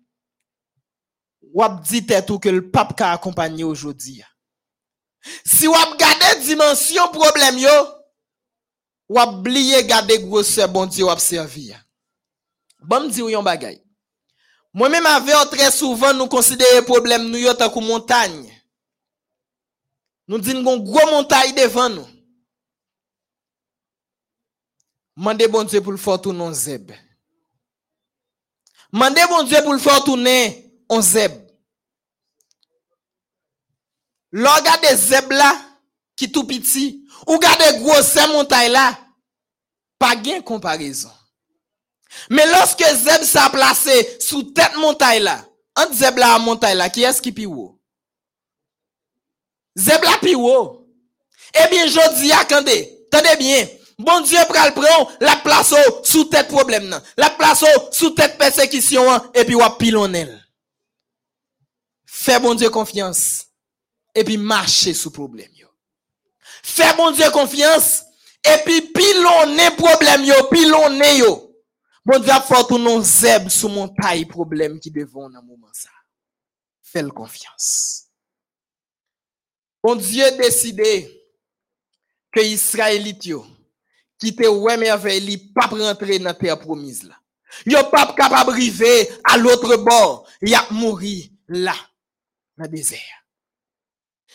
Ou ap dit tout que le pape a accompagné aujourd'hui. Si ou ap gade dimension problème yo, ou ap oublier gade grosseur bon Dieu ou ap servi. Bon dire yon bagay. Moi-même avec très souvent nous considérer problème nous yo tant montagne. Nous disons qu'on gros montagne devant nous. Mandez bon Dieu pour le faire en zeb. Mandez bon Dieu pour le faire tourner en zeb. Des zeb là, qui tout petit, ou gade gros ces montagne là, pas gain comparaison. Mais lorsque zeb s'est placé sous tête montagne là, entre zeb là et montagne là, qui est-ce qui pi haut? Zeb la pi haut. Eh bien, je dis, attendez, attendez bien. Bon Dieu pral prend la place au sous tête problème nan. La place au sous tête persécution an, et puis wap pilon el. Fais bon Dieu confiance et puis marcher sous problème yo. Fais bon Dieu confiance et puis pilonner problème yo, pilonner yo. Bon Dieu a fait tout non zeb sous montagne problème qui devant dans moment ça. Fais le confiance. Bon Dieu décidé que Israélite qui te ouais merveille pas rentrer dans terre promise là. Yo pas capable arriver à l'autre bord, y a mouri là dans le désert.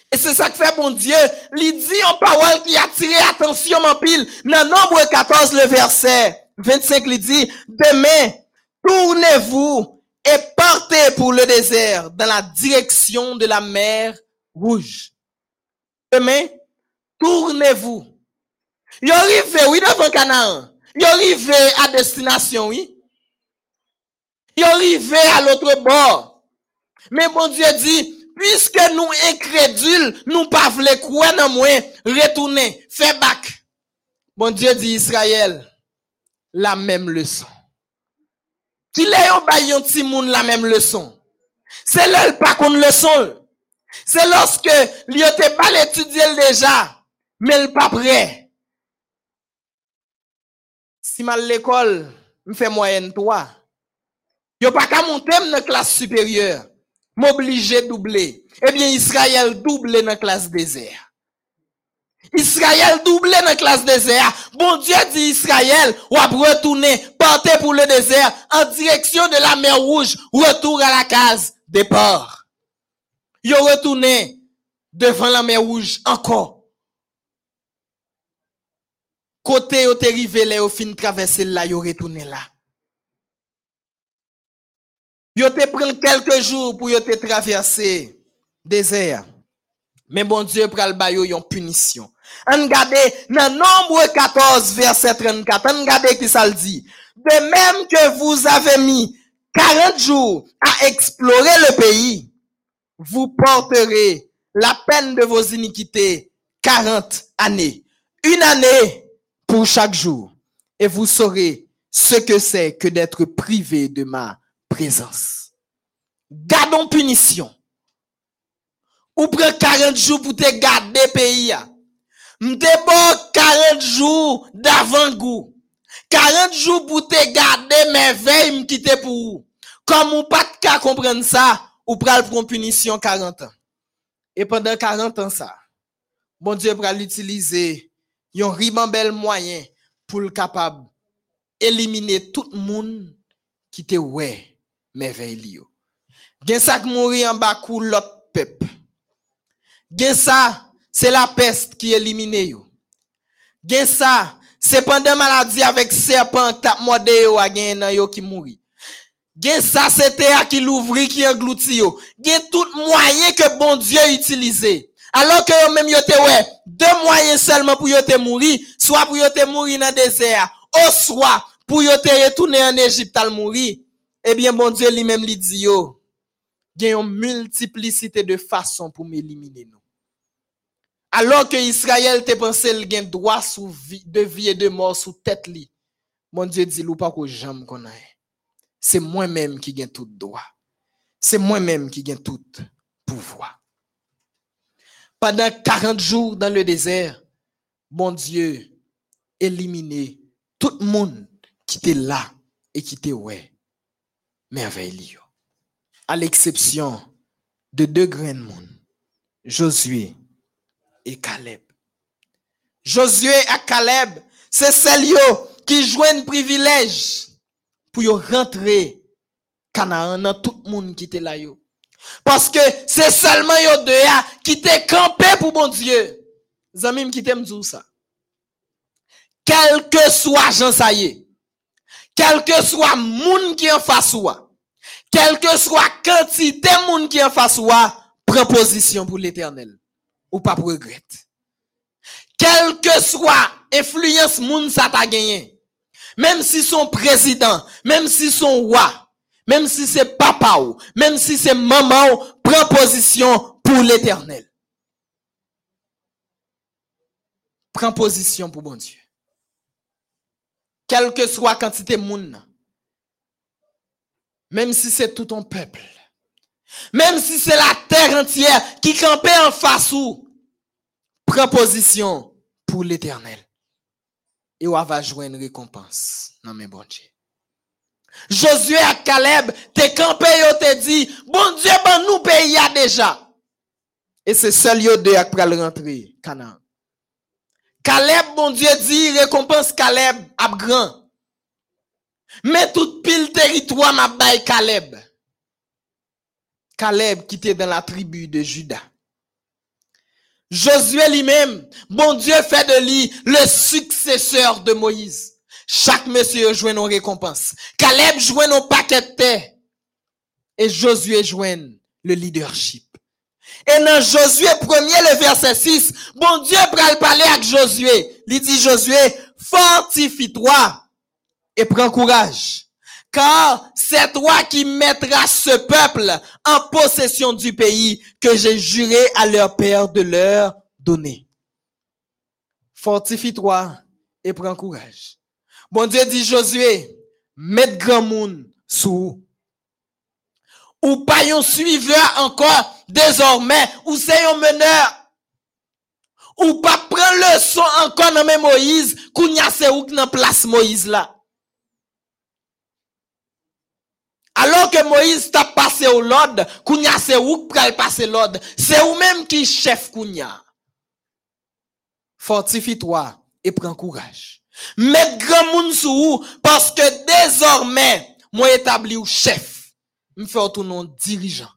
Et c'est ça que fait bon Dieu, il dit en parole qui a attiré attention en pile. Dans nombre 14, le verset 25, il dit, demain, tournez-vous et partez pour le désert dans la direction de la mer rouge. Demain, tournez-vous. Yo arrivé, oui, devant Canaan. Yo arrivé à destination, oui. Yo arrivé à l'autre bord. Mais bon Dieu dit, puisque nous incrédules, nous pas voulons croire dans moi, retourner, fait back. Bon Dieu dit Israël, la même leçon. Qui l'a yon ba yon ti moun la même leçon. C'est là pas qu'on leçon. C'est lorsque yo te pas l'étudier déjà, mais le pas prêt. Si mal l'école, me fait moyenne 3. Yo pas qu'à monter dans classe supérieure. M'oblige doubler. Eh bien, Israël double dans classe désert. Israël double dans classe désert. Bon Dieu dit Israël, ou retourner, partez pour le désert en direction de la mer rouge, retour à la case départ. Yo retourné devant la mer rouge encore. Côté yo te rivé là, yo fin traverser là, yo retourné là. Yo te prend quelques jours pour te traverser désert. Mais bon Dieu pral ba yo yon punition. On gade dans nombre 14 verset 34, on gade qui ça le dit. De même que vous avez mis 40 jours à explorer le pays, vous porterez la peine de vos iniquités 40 années. Une année pour chaque jour. Et vous saurez ce que c'est que d'être privé de ma présence. Gardons punition. Ou prend 40 jours pour te garder pays. Bon 40 jours d'avant-goût. 40 jours pour te garder merveille m'quitter pour vous. Comme ou pas qu'à comprendre ça, ou pral prendre punition 40 ans. Et pendant 40 ans ça, bon Dieu pral l'utiliser yon ribambel moyen pour le capable éliminer tout le monde qui te ouais merveille yo. Gen ça qui mourir en bas l'autre peuple. Gen ça, c'est la peste qui élimine yo. Gen ça, c'est pendant maladie avec serpent tap morde yo a gen yo qui mouri. Gen ça, c'était à qui l'ouvri qui englouti yo. Gen tout moyen que bon Dieu utilisé. Alors que yo même yo te ouais, deux moyens seulement pour yo te mourir, soit pour yo te mourir dans désert, ou soit pour yo te retourner en Égypte al mourir. Eh bien, bon Dieu lui-même lui dit yo, gen une multiplicité de façons pour m'éliminer nous. Alors que Israël te pensé le gen droit sous vie, de vie et de mort sous tête li. Mon Dieu dit ou pas que j'aime qu'on a. C'est moi-même qui gagne tout droit. C'est moi-même qui gagne tout pouvoir. Pendant 40 jours dans le désert, mon Dieu éliminé tout le monde qui était là et qui était ouais. Merveilleux. À l'exception de deux grains de monde, Josué et Caleb. Josué et Caleb, c'est celles qui jouent privilège pour rentrer Canaan dans tout le monde qui était là yo. Parce que c'est seulement yo deux qui t'est campé pour bon Dieu. Zamim qui t'aime ça? Quel que soit Jean est, quel que soit moun qui en face ou, quel que soit quantité moun qui en face ou, prends position pour l'éternel ou pas pour regret. Quel que soit influence moun ça t'a gagné, même si son président, même si son roi, même si c'est papa ou, même si c'est maman ou, prends position pour l'éternel. Prends position pour bon Dieu. quelle que soit la quantité de monde, même si c'est tout ton peuple, même si c'est la terre entière qui campait en face ou, prends position pour l'éternel. Et on va jouer une récompense. Non, mais bon Dieu. Josué à Caleb, te campé, te dit, bon Dieu, ben nous pays déjà. Et c'est seul yo deux qui pral rentrer, Canaan. Caleb, bon Dieu dit, récompense Caleb à grand. Mais tout pile territoire m'a Caleb. Caleb qui était dans la tribu de Juda. Josué lui-même, bon Dieu fait de lui le successeur de Moïse. Chaque monsieur joue nos récompenses. Caleb joue nos paquets de terre. Et Josué joue le leadership. Et dans Josué 1er, le verset 6, bon Dieu pral parler avec Josué. Il dit Josué, fortifie-toi et prends courage. Car c'est toi qui mettras ce peuple en possession du pays que j'ai juré à leur père de leur donner. Fortifie-toi et prends courage. Bon Dieu dit Josué, mets grand monde sous. Ou pas un suiveur encore désormais, ou c'est un meneur. Ou pas prendre le son encore dans Moïse, kounya c'est ou dans place Moïse là. Alors que Moïse t'a passé au l'ordre, kounya c'est ou pral passer l'ordre. C'est ou même qui chef kounya. Fortifie-toi et prends courage. Mets grand moun sous ou, parce que désormais, moi établi ou chef. Me fait tout nom dirigeant.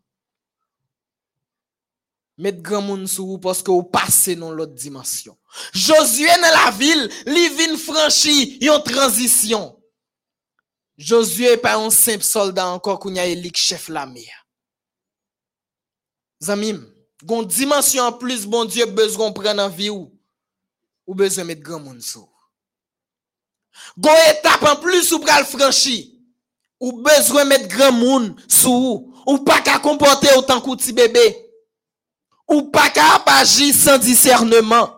Mets grand moun sous ou parce que ou passez dans l'autre dimension. Josué dans la ville, li vin franchi yon transition. Josue pa yon semp soldat ankor koun ya elik chef la me. Zanmim, gon dimensyon an plus bon Diyo bezgon pren an vi ou, ou bezon met gran moun sou. Gon etap an plus ou pral franchi, ou bezon met gran moun sou ou, ou pa ka kompote ou tankou ti bebe, ou pa ka apagi san diserneman,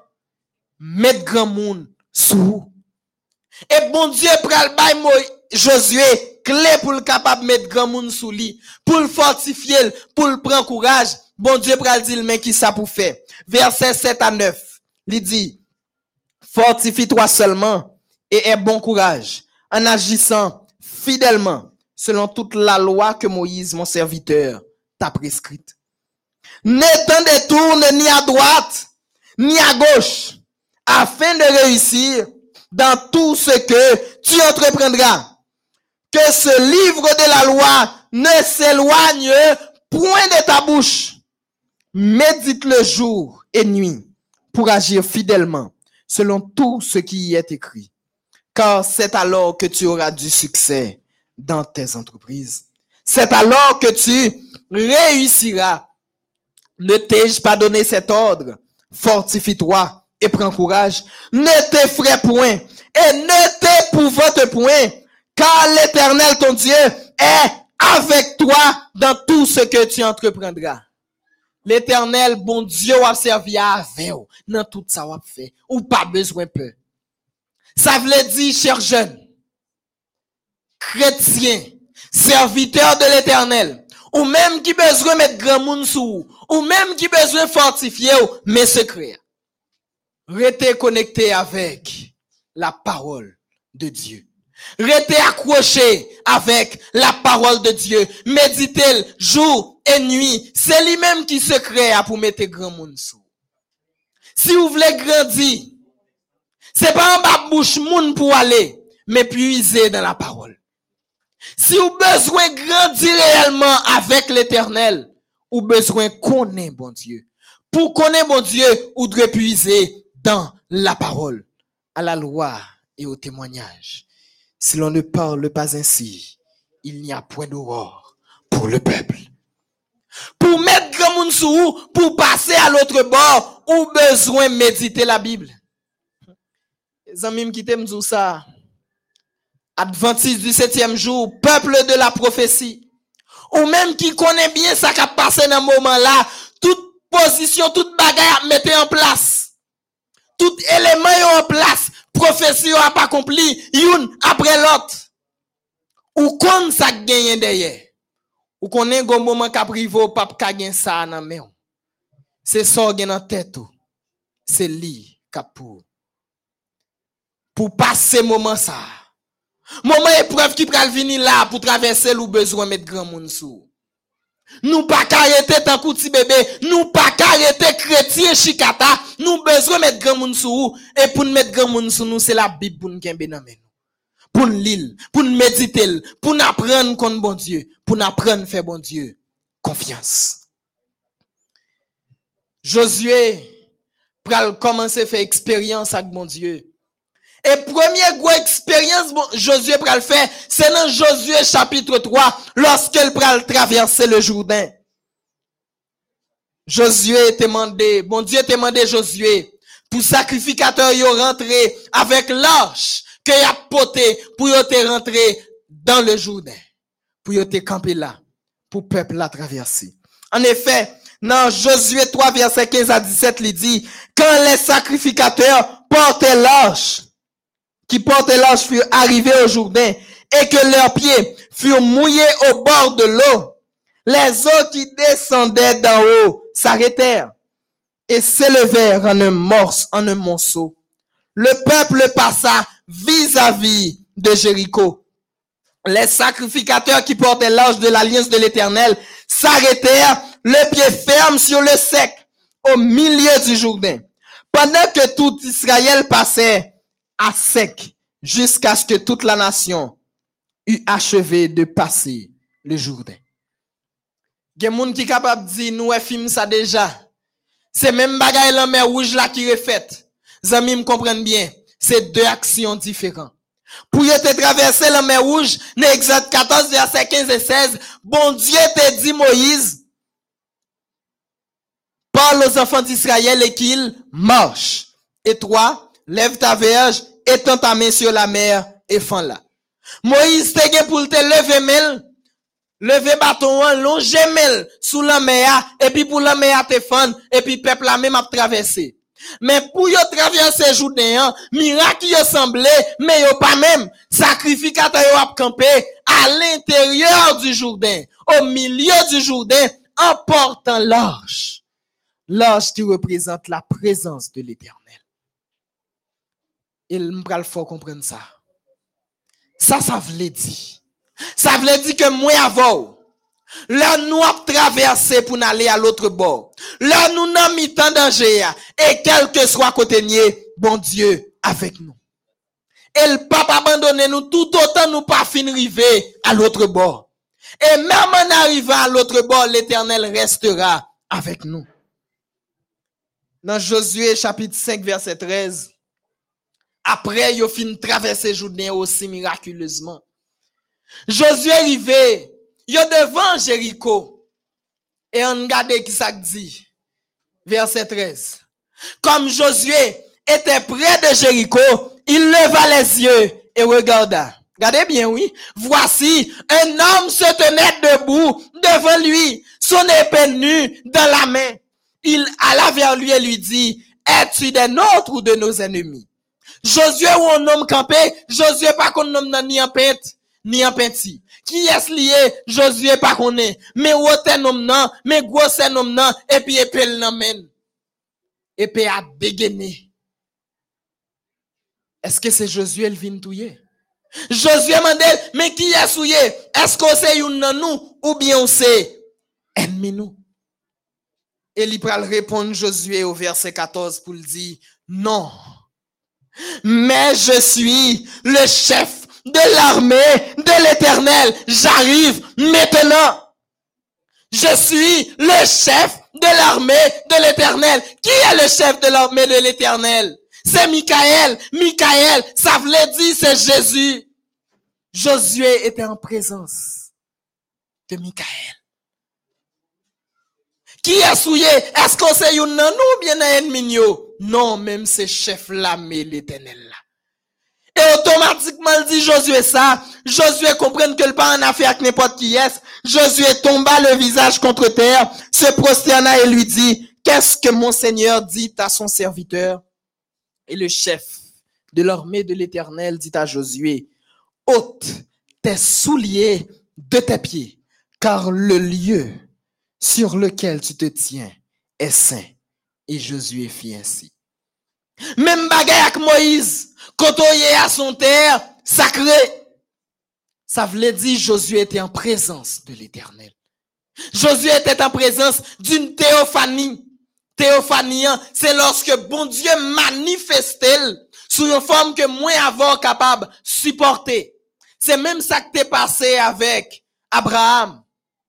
met gran moun sou ou. E bon Diyo pral bay mou Josué, clé pour le capable de mettre grand monde sous lui, pour le fortifier, pour le prendre courage. Bon Dieu pral dire mais qui ça pour faire? Verset 7 à 9. Il dit, fortifie-toi seulement et aie bon courage en agissant fidèlement selon toute la loi que Moïse, mon serviteur, t'a prescrite. Ne t'en détourne ni à droite, ni à gauche, afin de réussir dans tout ce que tu entreprendras que ce livre de la loi ne s'éloigne point de ta bouche. Médite le jour et nuit pour agir fidèlement selon tout ce qui y est écrit. Car c'est alors que tu auras du succès dans tes entreprises. C'est alors que tu réussiras. Ne t'ai-je pas donné cet ordre? Fortifie-toi et prends courage. Ne t'effraie point et ne t'épouvante point car l'éternel ton Dieu est avec toi dans tout ce que tu entreprendras. L'éternel, bon Dieu, a servi avec vous dans tout ça va fait. Ou pas besoin peu. Ça veut dire, cher jeune, chrétien, serviteur de l'éternel, ou même qui besoin mettre grand monde sous, ou même qui besoin fortifier mes secrets. Restez connecté avec la parole de Dieu. Restez accroché avec la parole de Dieu. Méditez jour et nuit. C'est lui-même qui se crée pour mettre grand monde sous. Si vous voulez grandir, c'est pas en bas bouche pour aller, mais puiser dans la parole. Si vous besoin grandir réellement avec l'éternel, ou besoin connaître bon Dieu. Pour connaître bon Dieu, vous devez puiser dans la parole, à la loi et au témoignage. Si l'on ne parle pas ainsi, il n'y a point d'aurore pour le peuple. Pour mettre grand monde sous, pour passer à l'autre bord, ou besoin méditer la Bible. Les amis qui t'aiment tout ça. Adventiste du septième jour, peuple de la prophétie. Ou même qui connaît bien ça qui a passé dans ce moment-là, toute position, toute bagarre, mettez en place. Tout élément en place profesi yo ap akompli youn apre lot. Ou kon sa genyen deye. Ou konen goun mouman ka privo pap ka gen sa nan men. Se so gen nan tet ou. Se li kap pou. Pou pase mouman sa. Mouman eprev ki pral vini la pou travesse lou bezwen met gran moun sou. Nous pas arrêter tant petit bébé, nous pas arrêter chrétien chikata, nous besoin mettre grand monde sous ou. et pour nous mettre grand monde sous nous c'est la Bible pour nous kembe nou. Pour nous lire, pour nous méditer, pour nous apprendre contre bon Dieu, pour nous apprendre faire bon Dieu confiance. Josué pral commencer faire expérience avec mon Dieu. Et première grosse expérience bon, Josué pral faire, c'est dans Josué chapitre 3, lorsqu'il pral traverser le Jourdain. Josué était demandé, bon Dieu était demandé Josué, pour sacrificateur yo rentrer avec l'arche que a porté pour yo te rentrer dans le Jourdain. Pour yo te camper là, pour peuple la traverser. En effet, dans Josué 3, verset 15 à 17, il dit, quand les sacrificateurs portaient l'arche, qui portaient l'arche furent arrivés au Jourdain, et que leurs pieds furent mouillés au bord de l'eau, les eaux qui descendaient d'en haut s'arrêtèrent et s'élevèrent en un morse, en un monceau. Le peuple passa vis-à-vis de Jéricho. Les sacrificateurs qui portaient l'arche de l'alliance de l'éternel s'arrêtèrent, le pied ferme sur le sec, au milieu du Jourdain. Pendant que tout Israël passait à sec, jusqu'à ce que toute la nation eut achevé de passer le Jourdain. Gen moun qui capable di nous e film ça déjà. C'est même bagay la mer rouge là qui refait. Zami me comprennent bien. C'est deux actions différentes. Pour y te traverser la mer rouge, dans Exode 14, verset 15 et 16, bon Dieu te dit Moïse, parle aux enfants d'Israël et qu'ils marchent. Et toi, lève ta verge, étends ta main sur la mer et fends-la. Moïse te gen pour te lever mel, lever bâton, an, longer mel sous la mer, et puis pour la mer te fendre, et puis peuple la même a traversé. Mais pour yo traverser Jourdain, miracle yo semblé, mais yo pas même. Sacrificateur a campé à l'intérieur du Jourdain, au milieu du Jourdain, en portant l'arche. L'arche qui représente la présence de l'éternel. Il me faut comprendre ça. Ça, ça voulait dire. Ça voulait dire que moi avant, Là, nous avons traversé pour aller à l'autre bord. Là, nous n'avons mis tant danger. Et quel que soit côté bon Dieu avec nous. Et le pape abandonné nous tout autant nous pas fin à l'autre bord. Et même en arrivant à l'autre bord, l'éternel restera avec nous. Dans Josué chapitre 5 verset 13, après, il fin traverser Jourdain aussi miraculeusement. Josué arrivé, yo devant Jéricho. Et on regarde qui ça dit. Verset 13. Comme Josué était près de Jéricho, il leva les yeux et regarda. Regardez bien, oui. Voici, un homme se tenait debout devant lui, son épée nue dans la main. Il alla vers lui et lui dit, es-tu des nôtres ou de nos ennemis? Josué ou un homme campé, Josué pas qu'on homme ni en pente, ni en penti. Qui est lié, Josué pas qu'on est. Mais ou te nom nan, mais gros c'est nom nan, et puis épée men. Épée a dégainé. Est-ce que c'est Josué le vin touye? Josué mande, mais qui est? Souillé? Est-ce que c'est une nan nous, ou bien c'est ennemi nous? Et il pral répondre Josué au verset 14 pour le dire, non. Mais je suis le chef de l'armée de l'éternel. J'arrive maintenant. Je suis le chef de l'armée de l'éternel. Qui est le chef de l'armée de l'éternel? C'est Michael. Michael, ça voulait dire c'est Jésus. Josué était en présence de Michael. Qui est souillé? Est-ce que c'est une nan ou bien un ennemi? Non, même c'est chef l'armée l'éternel. Et automatiquement, dit Josué ça. Josué comprenne que le pas en affaire avec n'importe qui est. Josué tomba le visage contre terre, se prosterna et lui dit, qu'est-ce que mon Seigneur dit à son serviteur? Et le chef de l'armée de l'Éternel dit à Josué, ôte tes souliers de tes pieds, car le lieu sur lequel tu te tiens est saint. Et Josué fit ainsi. Même bagaille avec Moïse, quand on à son terre, sacré. Ça voulait dire Josué était en présence de l'éternel. Josué était en présence d'une théophanie. Théophanie, hein, c'est lorsque bon Dieu manifestait sous une forme que moins avant capable supporter. C'est même ça qui t'est passé avec Abraham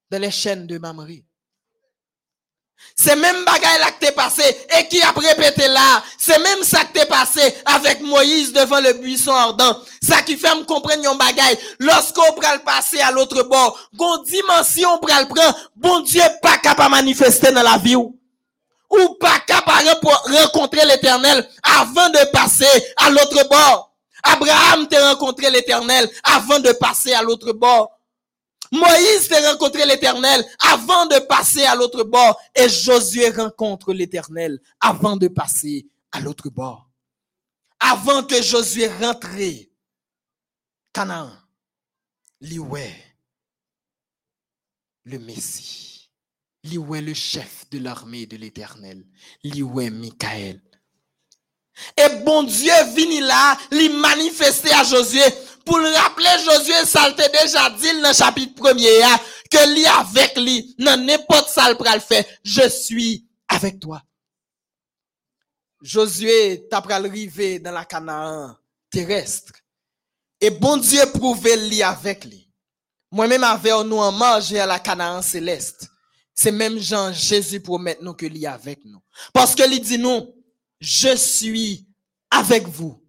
dans les chaînes de Mamrie. C'est même bagaille là que t'es passé et qui a répété là. C'est même ça que t'es passé avec Moïse devant le buisson ardent. Ça qui fait me comprendre un bagaille. Lorsqu'on prend le passer à l'autre bord, gon dimension prend le prend, bon Dieu pas capable de manifester dans la vie ou, ou pas capable rencontrer l'éternel avant de passer à l'autre bord. Abraham t'a rencontré l'éternel avant de passer à l'autre bord. Moïse t'a rencontré l'éternel avant de passer à l'autre bord. Et Josué rencontre l'éternel avant de passer à l'autre bord. Avant que Josué rentre, Canaan, lui ouais, le Messie, lui ouais le chef de l'armée de l'éternel, lui ouais Michael. Et bon Dieu vini là, lui manifester à Josué pour le rappeler Josué ça t'a déjà dit dans le chapitre premier hein, que lui avec lui dans n'importe ça le faire, je suis avec toi. Josué t'a arriver dans la Canaan terrestre. Et bon Dieu prouvé lui avec lui. Moi-même avec nous en manger à la Canaan céleste. C'est même Jean Jésus promet nous que lui avec nous. Parce que lui dit nous, je suis avec vous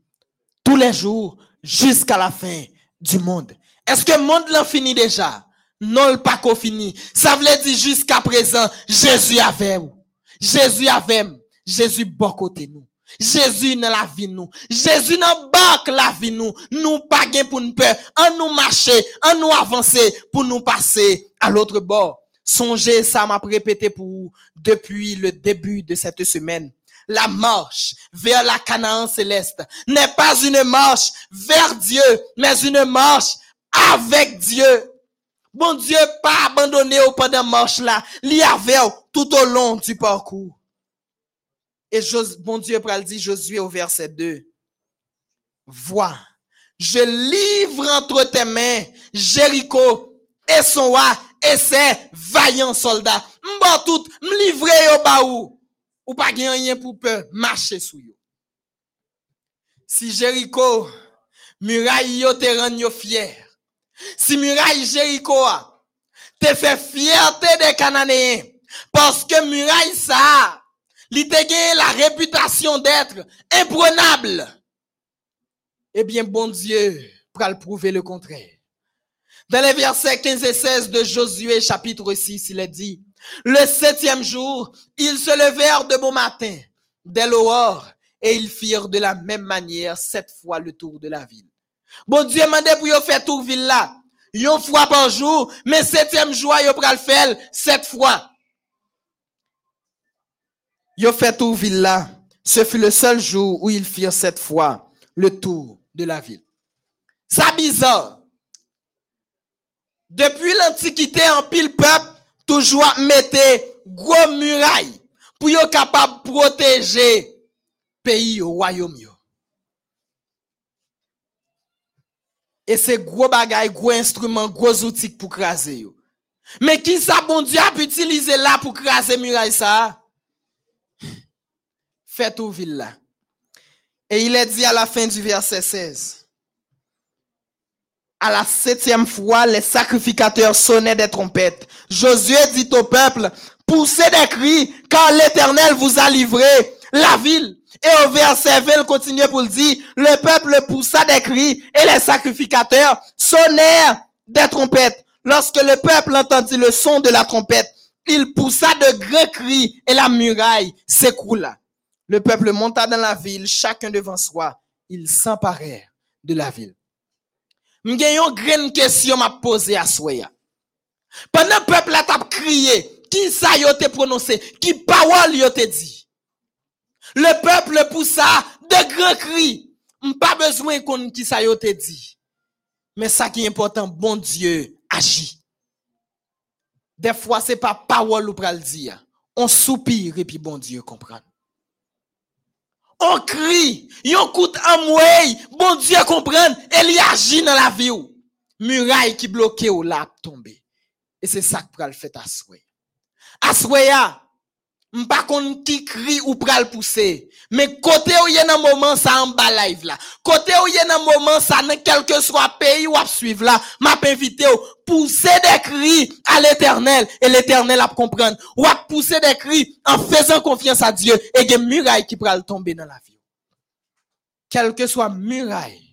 tous les jours jusqu'à la fin du monde. Est-ce que le monde l'a fini déjà? Non, le pas fini. Ça veut dire jusqu'à présent, Jésus avait vous. Jésus avait, Jésus bon côté nous. Jésus dans la vie nous. Jésus dans barque la vie nous. Nous pas pour nous peur. En nous marcher, en nous avancer pour nous passer à l'autre bord. Songez, ça m'a répété pour vous depuis le début de cette semaine la marche vers la Canaan céleste n'est pas une marche vers Dieu, mais une marche avec Dieu. Bon Dieu pas abandonné au pendant marche là, l'y tout au long du parcours. Et bon Dieu pral dit Josué au verset 2. Vois, je livre entre tes mains Jéricho et son roi et ses vaillants soldats. M'ba tout, m'livrer au baou ou pas rien pour peur, marcher sous yo. Si Jéricho, muraille yo te rend yo fier. Si muraille Jéricho te fait fierté des Cananéens, parce que muraille ça, li te la réputation d'être imprenable. Eh bien, bon Dieu, pour le prouver le contraire. Dans les versets 15 et 16 de Josué chapitre 6, il est dit, le septième jour, ils se levèrent de bon matin, dès l'aurore, et ils firent de la même manière sept fois le tour de la ville. Bon Dieu mandé pour yo faire tour ville là. Une fois par jour, mais septième jour, yo pral faire sept fois. Yo fait tour ville. Ce fut le seul jour où ils firent sept fois le tour de la ville. Ça bizarre. Depuis l'Antiquité, en pile peuple, toujours mettre gros murailles pour être capable de protéger pays au royaume. Et c'est gros bagaille, gros instrument, gros outils pour craser Mais qui ça bon Dieu a utiliser là pour craser muraille ça? Faites au ville là. Et il est dit à la fin du verset 16. À la septième fois, les sacrificateurs sonnaient des trompettes. Josué dit au peuple, poussez des cris, car l'éternel vous a livré la ville. Et au verset 20, il continue pour le dire, le peuple poussa des cris et les sacrificateurs sonnèrent des trompettes. Lorsque le peuple entendit le son de la trompette, il poussa de grands cris et la muraille s'écroula. Le peuple monta dans la ville, chacun devant soi. Ils s'emparèrent de la ville. M'gen yon grande question m'a posé à soya. Pendant peuple a t'a crié, qui ça yo te prononcé, qui parole yo te dit? Le peuple poussa de grands cris. Pas besoin qu'on qui ça yo te dit. Mais ça qui est important, bon Dieu agit. Des fois, c'est pas parole ou pral dire. On soupire et puis bon Dieu comprend. On crie, on coûte mouille, bon Dieu comprend, et il agit dans la vie. ou. Muraille qui bloque ou là tomber. Et c'est ça que pral fait aswe. Asweya, M'pa kon qui crie ou pral pousser. Mais côté où y a un moment ça en bas live là. Côté où y a un moment ça dans quel que soit pays ou à suivre là, m'a invité ou pousser des cris à l'éternel et l'éternel a comprendre. Ou à pousser des cris en faisant confiance à Dieu et des murailles qui pral tomber dans la vie. Quelle que soit muraille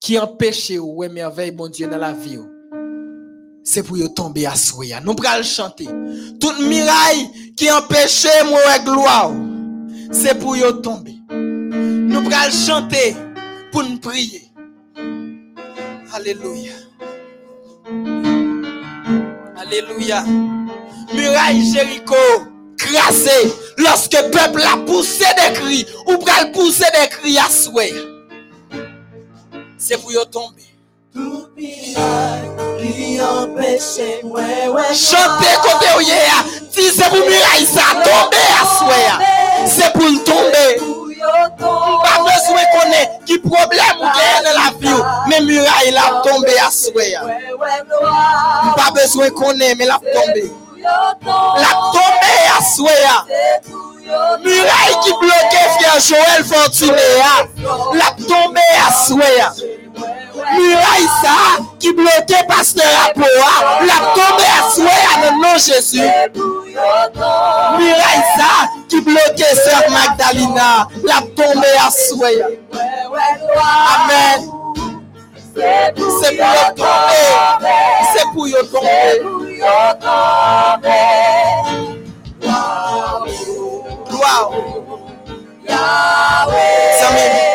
qui empêche ou émerveille bon Dieu dans la vie. C'est pour tomber à soya. Nous pral chanter. Toute miraille qui empêche moi gloire, c'est pour tomber. Nous pral chanter pour nous prier. Alléluia. Alléluia. Muraille Jéricho crassé lorsque le peuple a poussé des cris ou pral pousser des cris à souhait. C'est pour tomber. Tout miracle qui côté. Si c'est pour miraille ça tomber à souhait. C'est pour tomber. Pas besoin qu'on ait qui problème la vie. Mais muraille la tomber à gloire. Pas besoin qu'on ait mais la tomber. La tomber à yo Muraille qui bloquait frère Joël Fortuné. La tomber à souhait. Muraille ça qui bloquait pasteur Apoa. La tomber à souhait le nom Jésus. Muraille ça qui bloquait sœur Magdalena. La tomber à souhait. Amen. C'est pour yo tomber. C'est pour yo tomber. Gloire. Yahweh,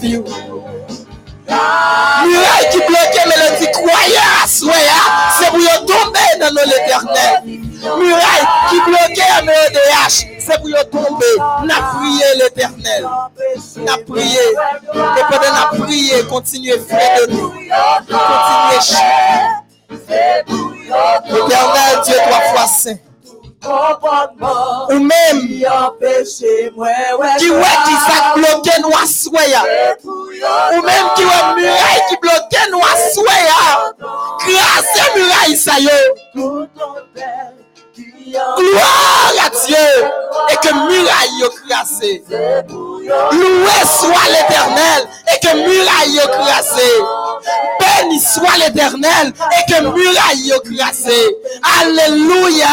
vie. Muraille qui bloquait mélodie croyant à hein, c'est pour yo tomber dans l'éternel. Muraille qui bloquait MDH, c'est pour yo tomber. N'a prié l'éternel. N'a prié. Et pendant n'a prié, continuez frère de nous. Continuez yo Éternel Dieu trois fois saint. Ou même qui ouais, qui ça bloqué nous yo Ou même qui ouais muraille qui bloquait nous hein. Grâce muraille ça yo. Gloire à Dieu. Et que muraille yo crassé. Loué soit l'éternel. Et que muraille yo crassé. Béni soit l'éternel. Et que muraille yo crassé. Alléluia.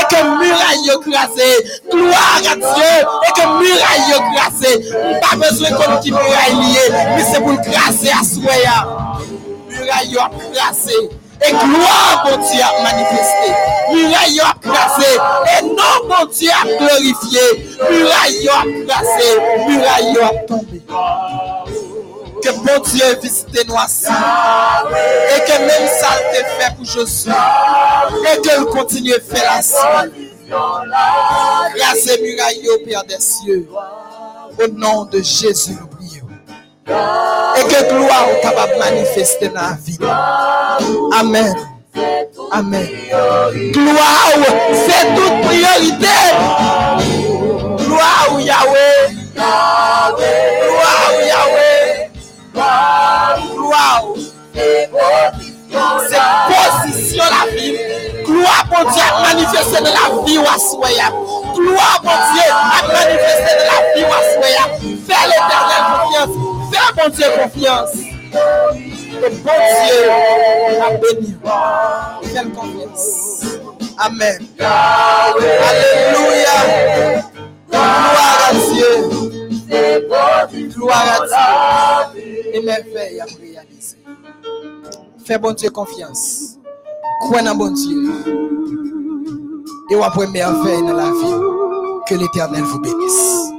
Et que muraille yo crassé. Gloire à Dieu. Et que muraille yo crassé. Pas besoin qu'on qui muraille lié. Mais c'est pour le crasser à souhait. Muraille crassé. Et gloire, bon Dieu, a manifesté. Muraille a crassé. Et non, bon Dieu, a glorifié. Muraille a crassé. Muraille a tombé. Que bon Dieu visite nous. Et que même ça le fait pour Josué. Et que le continue à faire la. Grâce et muraille au Père des cieux. Au nom de Jésus, nous prions. Et que gloire est capable de manifester dans la vie. Amen. Amen. Gloire, c'est toute priorité. Gloire Yahweh. Gloire Yahweh. Gloire. C'est position la vie. Gloire pour Dieu à manifester dans la vie soya. Gloire pour Dieu à manifester dans la vie soya. Fais l'éternel confiance. Fais bon Dieu confiance. Et bon Dieu a béni. Fais confiance. Amen. Alléluia. Gloire à Dieu. Gloire à Dieu. Et merveille à réaliser. Fais bon Dieu confiance. Crois dans bon Dieu. Et ou après merveille dans la vie. Que l'éternel vous bénisse.